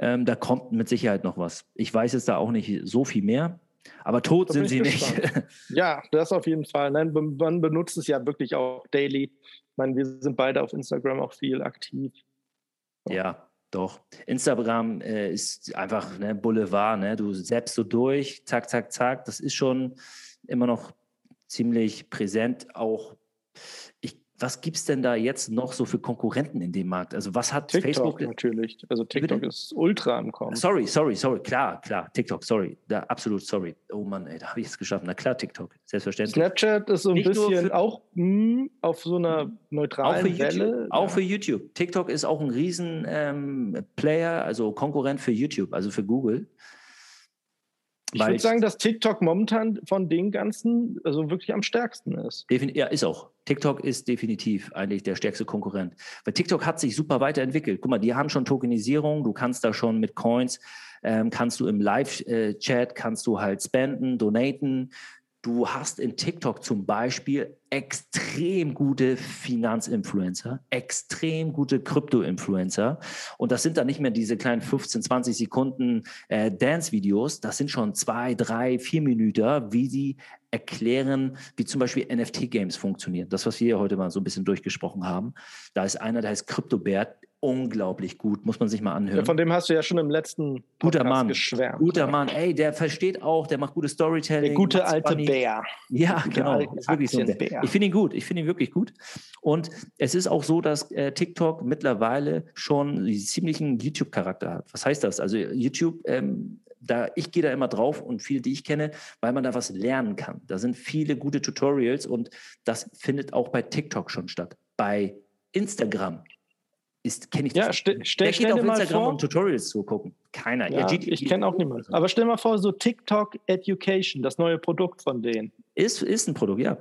Ähm, da kommt mit Sicherheit noch was. Ich weiß jetzt da auch nicht so viel mehr. Aber tot da sind sie gespannt. nicht. ja, das auf jeden Fall. Nein, man benutzt es ja wirklich auch daily. Ich meine, wir sind beide auf Instagram auch viel aktiv. Ja, doch. Instagram äh, ist einfach ne, Boulevard. Ne? Du selbst so durch, zack, zack, zack. Das ist schon immer noch ziemlich präsent. Auch was gibt es denn da jetzt noch so für Konkurrenten in dem Markt? Also was hat TikTok Facebook? natürlich. Also TikTok ist ultra am Kommen. Sorry, sorry, sorry. Klar, klar. TikTok, sorry. Da, absolut sorry. Oh Mann, ey, da habe ich es geschafft. Na klar, TikTok. Selbstverständlich. Snapchat ist so ein Nicht bisschen auch mh, hm, auf so einer neutralen auch für Welle. YouTube, ja. Auch für YouTube. TikTok ist auch ein riesen ähm, Player, also Konkurrent für YouTube, also für Google. Ich würde sagen, dass TikTok momentan von den ganzen also wirklich am stärksten ist. Ja, ist auch. TikTok ist definitiv eigentlich der stärkste Konkurrent. Weil TikTok hat sich super weiterentwickelt. Guck mal, die haben schon Tokenisierung. Du kannst da schon mit Coins, ähm, kannst du im Live-Chat, kannst du halt spenden, donaten. Du hast in TikTok zum Beispiel extrem gute Finanzinfluencer, extrem gute Krypto-Influencer. Und das sind dann nicht mehr diese kleinen 15, 20 Sekunden äh, Dance-Videos. Das sind schon zwei, drei, vier Minuten, wie sie erklären, wie zum Beispiel NFT-Games funktionieren. Das, was wir heute mal so ein bisschen durchgesprochen haben. Da ist einer, der heißt CryptoBert, unglaublich gut, muss man sich mal anhören. Ja, von dem hast du ja schon im letzten Podcast guter Mann, geschwärmt. Guter Mann, ey, der versteht auch, der macht gutes Storytelling. Der gute alte funny. Bär. Ja, genau. Ist wirklich so Bär. Ich finde ihn gut, ich finde ihn wirklich gut. Und es ist auch so, dass äh, TikTok mittlerweile schon einen ziemlichen YouTube-Charakter hat. Was heißt das? Also YouTube ähm, da, ich gehe da immer drauf und viele, die ich kenne, weil man da was lernen kann. Da sind viele gute Tutorials und das findet auch bei TikTok schon statt. Bei Instagram ist kenne ich das. Ja, st stell, Wer geht auf Instagram, vor, um Tutorials zu gucken? Keiner. Ja, ja ich kenne auch niemanden. Aber stell mal vor, so TikTok Education, das neue Produkt von denen. Ist, ist ein Produkt, ja.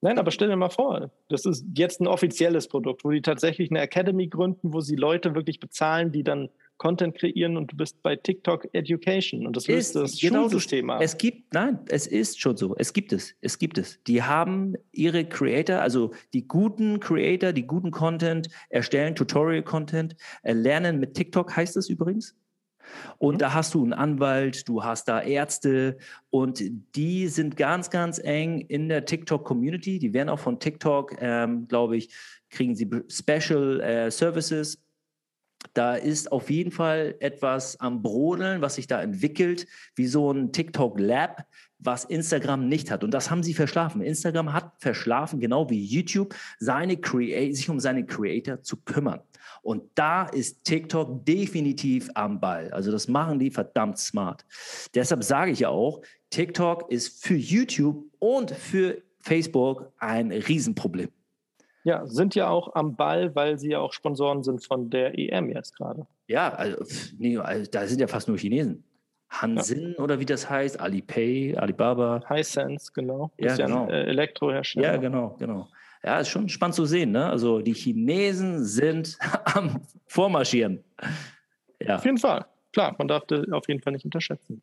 Nein, aber stell dir mal vor, das ist jetzt ein offizielles Produkt, wo die tatsächlich eine Academy gründen, wo sie Leute wirklich bezahlen, die dann Content kreieren und du bist bei TikTok Education und das ist das genau Schulsystem so. Es gibt, nein, es ist schon so. Es gibt es. Es gibt es. Die haben ihre Creator, also die guten Creator, die guten Content erstellen, Tutorial-Content, lernen mit TikTok heißt es übrigens. Und mhm. da hast du einen Anwalt, du hast da Ärzte und die sind ganz, ganz eng in der TikTok-Community. Die werden auch von TikTok, ähm, glaube ich, kriegen sie Special äh, Services da ist auf jeden Fall etwas am Brodeln, was sich da entwickelt, wie so ein TikTok Lab, was Instagram nicht hat. Und das haben sie verschlafen. Instagram hat verschlafen, genau wie YouTube, seine sich um seine Creator zu kümmern. Und da ist TikTok definitiv am Ball. Also das machen die verdammt smart. Deshalb sage ich ja auch, TikTok ist für YouTube und für Facebook ein Riesenproblem. Ja, sind ja auch am Ball, weil sie ja auch Sponsoren sind von der EM jetzt gerade. Ja, also, nee, also, da sind ja fast nur Chinesen. Hansin ja. oder wie das heißt, Alipay, Alibaba. Hisense, genau. Ja, ja genau. Äh, Elektrohersteller. Ja, genau, genau. Ja, ist schon spannend zu sehen. Ne? Also die Chinesen sind am Vormarschieren. Ja. Auf jeden Fall. Klar, man darf das auf jeden Fall nicht unterschätzen.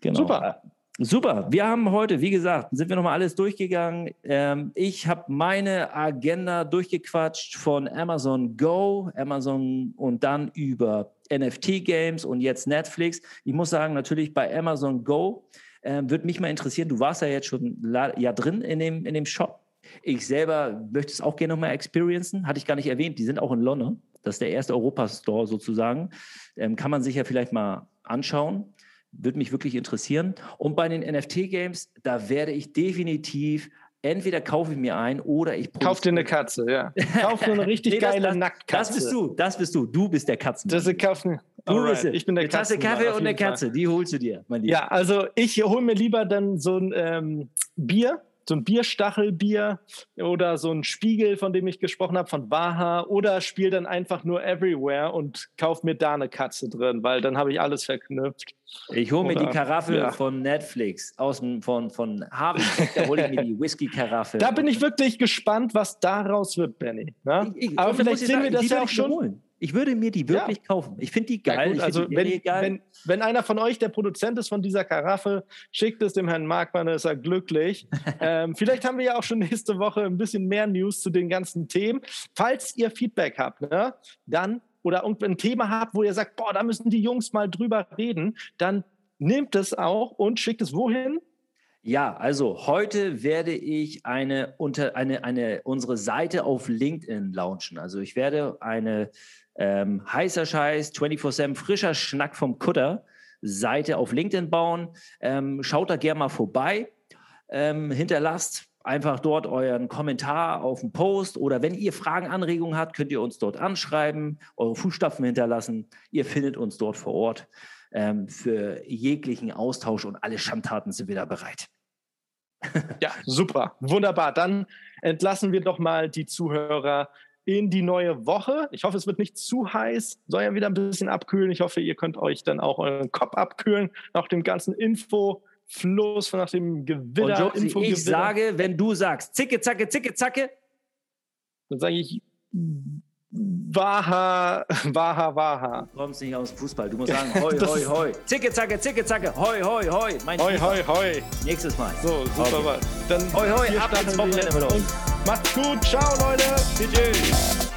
Genau. Super. Super. Wir haben heute, wie gesagt, sind wir nochmal alles durchgegangen. Ähm, ich habe meine Agenda durchgequatscht von Amazon Go, Amazon und dann über NFT-Games und jetzt Netflix. Ich muss sagen, natürlich bei Amazon Go äh, würde mich mal interessieren, du warst ja jetzt schon ja drin in dem, in dem Shop. Ich selber möchte es auch gerne nochmal experiencen. Hatte ich gar nicht erwähnt. Die sind auch in London. Das ist der erste Europastore sozusagen. Ähm, kann man sich ja vielleicht mal anschauen. Würde mich wirklich interessieren. Und bei den NFT-Games, da werde ich definitiv entweder kaufe ich mir ein oder ich kauf dir eine Katze, ja. Kauf dir eine richtig nee, geile das, Nacktkatze. Das bist du, das bist du. Du bist der Katzen. Das ist Katzen. Right. Ich bin der eine Tasse Kaffee und eine Katze, die holst du dir, mein Lieber. Ja, also ich hole mir lieber dann so ein ähm, Bier so ein Bierstachelbier oder so ein Spiegel, von dem ich gesprochen habe, von Waha oder spiele dann einfach nur Everywhere und kaufe mir da eine Katze drin, weil dann habe ich alles verknüpft. Ich hole mir die Karaffe ja. von Netflix, aus dem, von, von Harvey, da hole ich mir die Whisky-Karaffe. Da bin ich wirklich gespannt, was daraus wird, Benny. Ne? Aber vielleicht sehen wir das ja auch schon. Holen. Ich würde mir die wirklich ja. kaufen. Ich finde die geil. Ja, also wenn, geil. Wenn, wenn, einer von euch der Produzent ist von dieser Karaffe, schickt es dem Herrn Markmann, ist er glücklich. ähm, vielleicht haben wir ja auch schon nächste Woche ein bisschen mehr News zu den ganzen Themen. Falls ihr Feedback habt, ne, dann oder irgendein Thema habt, wo ihr sagt, boah, da müssen die Jungs mal drüber reden, dann nehmt es auch und schickt es wohin? Ja, also heute werde ich eine unter eine eine unsere Seite auf LinkedIn launchen. Also ich werde eine ähm, heißer Scheiß, 24-7, frischer Schnack vom Kutter Seite auf LinkedIn bauen. Ähm, schaut da gerne mal vorbei. Ähm, hinterlasst einfach dort euren Kommentar auf den Post oder wenn ihr Fragen, Anregungen habt, könnt ihr uns dort anschreiben, eure Fußstapfen hinterlassen. Ihr findet uns dort vor Ort. Ähm, für jeglichen Austausch und alle Schandtaten sind wir da bereit. ja, super, wunderbar. Dann entlassen wir doch mal die Zuhörer in die neue Woche. Ich hoffe, es wird nicht zu heiß, soll ja wieder ein bisschen abkühlen. Ich hoffe, ihr könnt euch dann auch euren Kopf abkühlen nach dem ganzen Infofluss, nach dem Gewitter. Und Josie, ich sage, wenn du sagst, zicke, zacke, zicke, zacke, dann sage ich Waha, Waha, Waha. Du kommst nicht aus Fußball. Du musst sagen, hoi, hoi, hoi. Zicke, zacke, zicke, zacke, hoi, hoi, hoi. Mein hoi, hoi, hoi. Nächstes Mal. So, super. Okay. Dann hoi, hoi, ab ins Wochenende mit uns. Macht's gut. Ciao, Leute. Tschüss.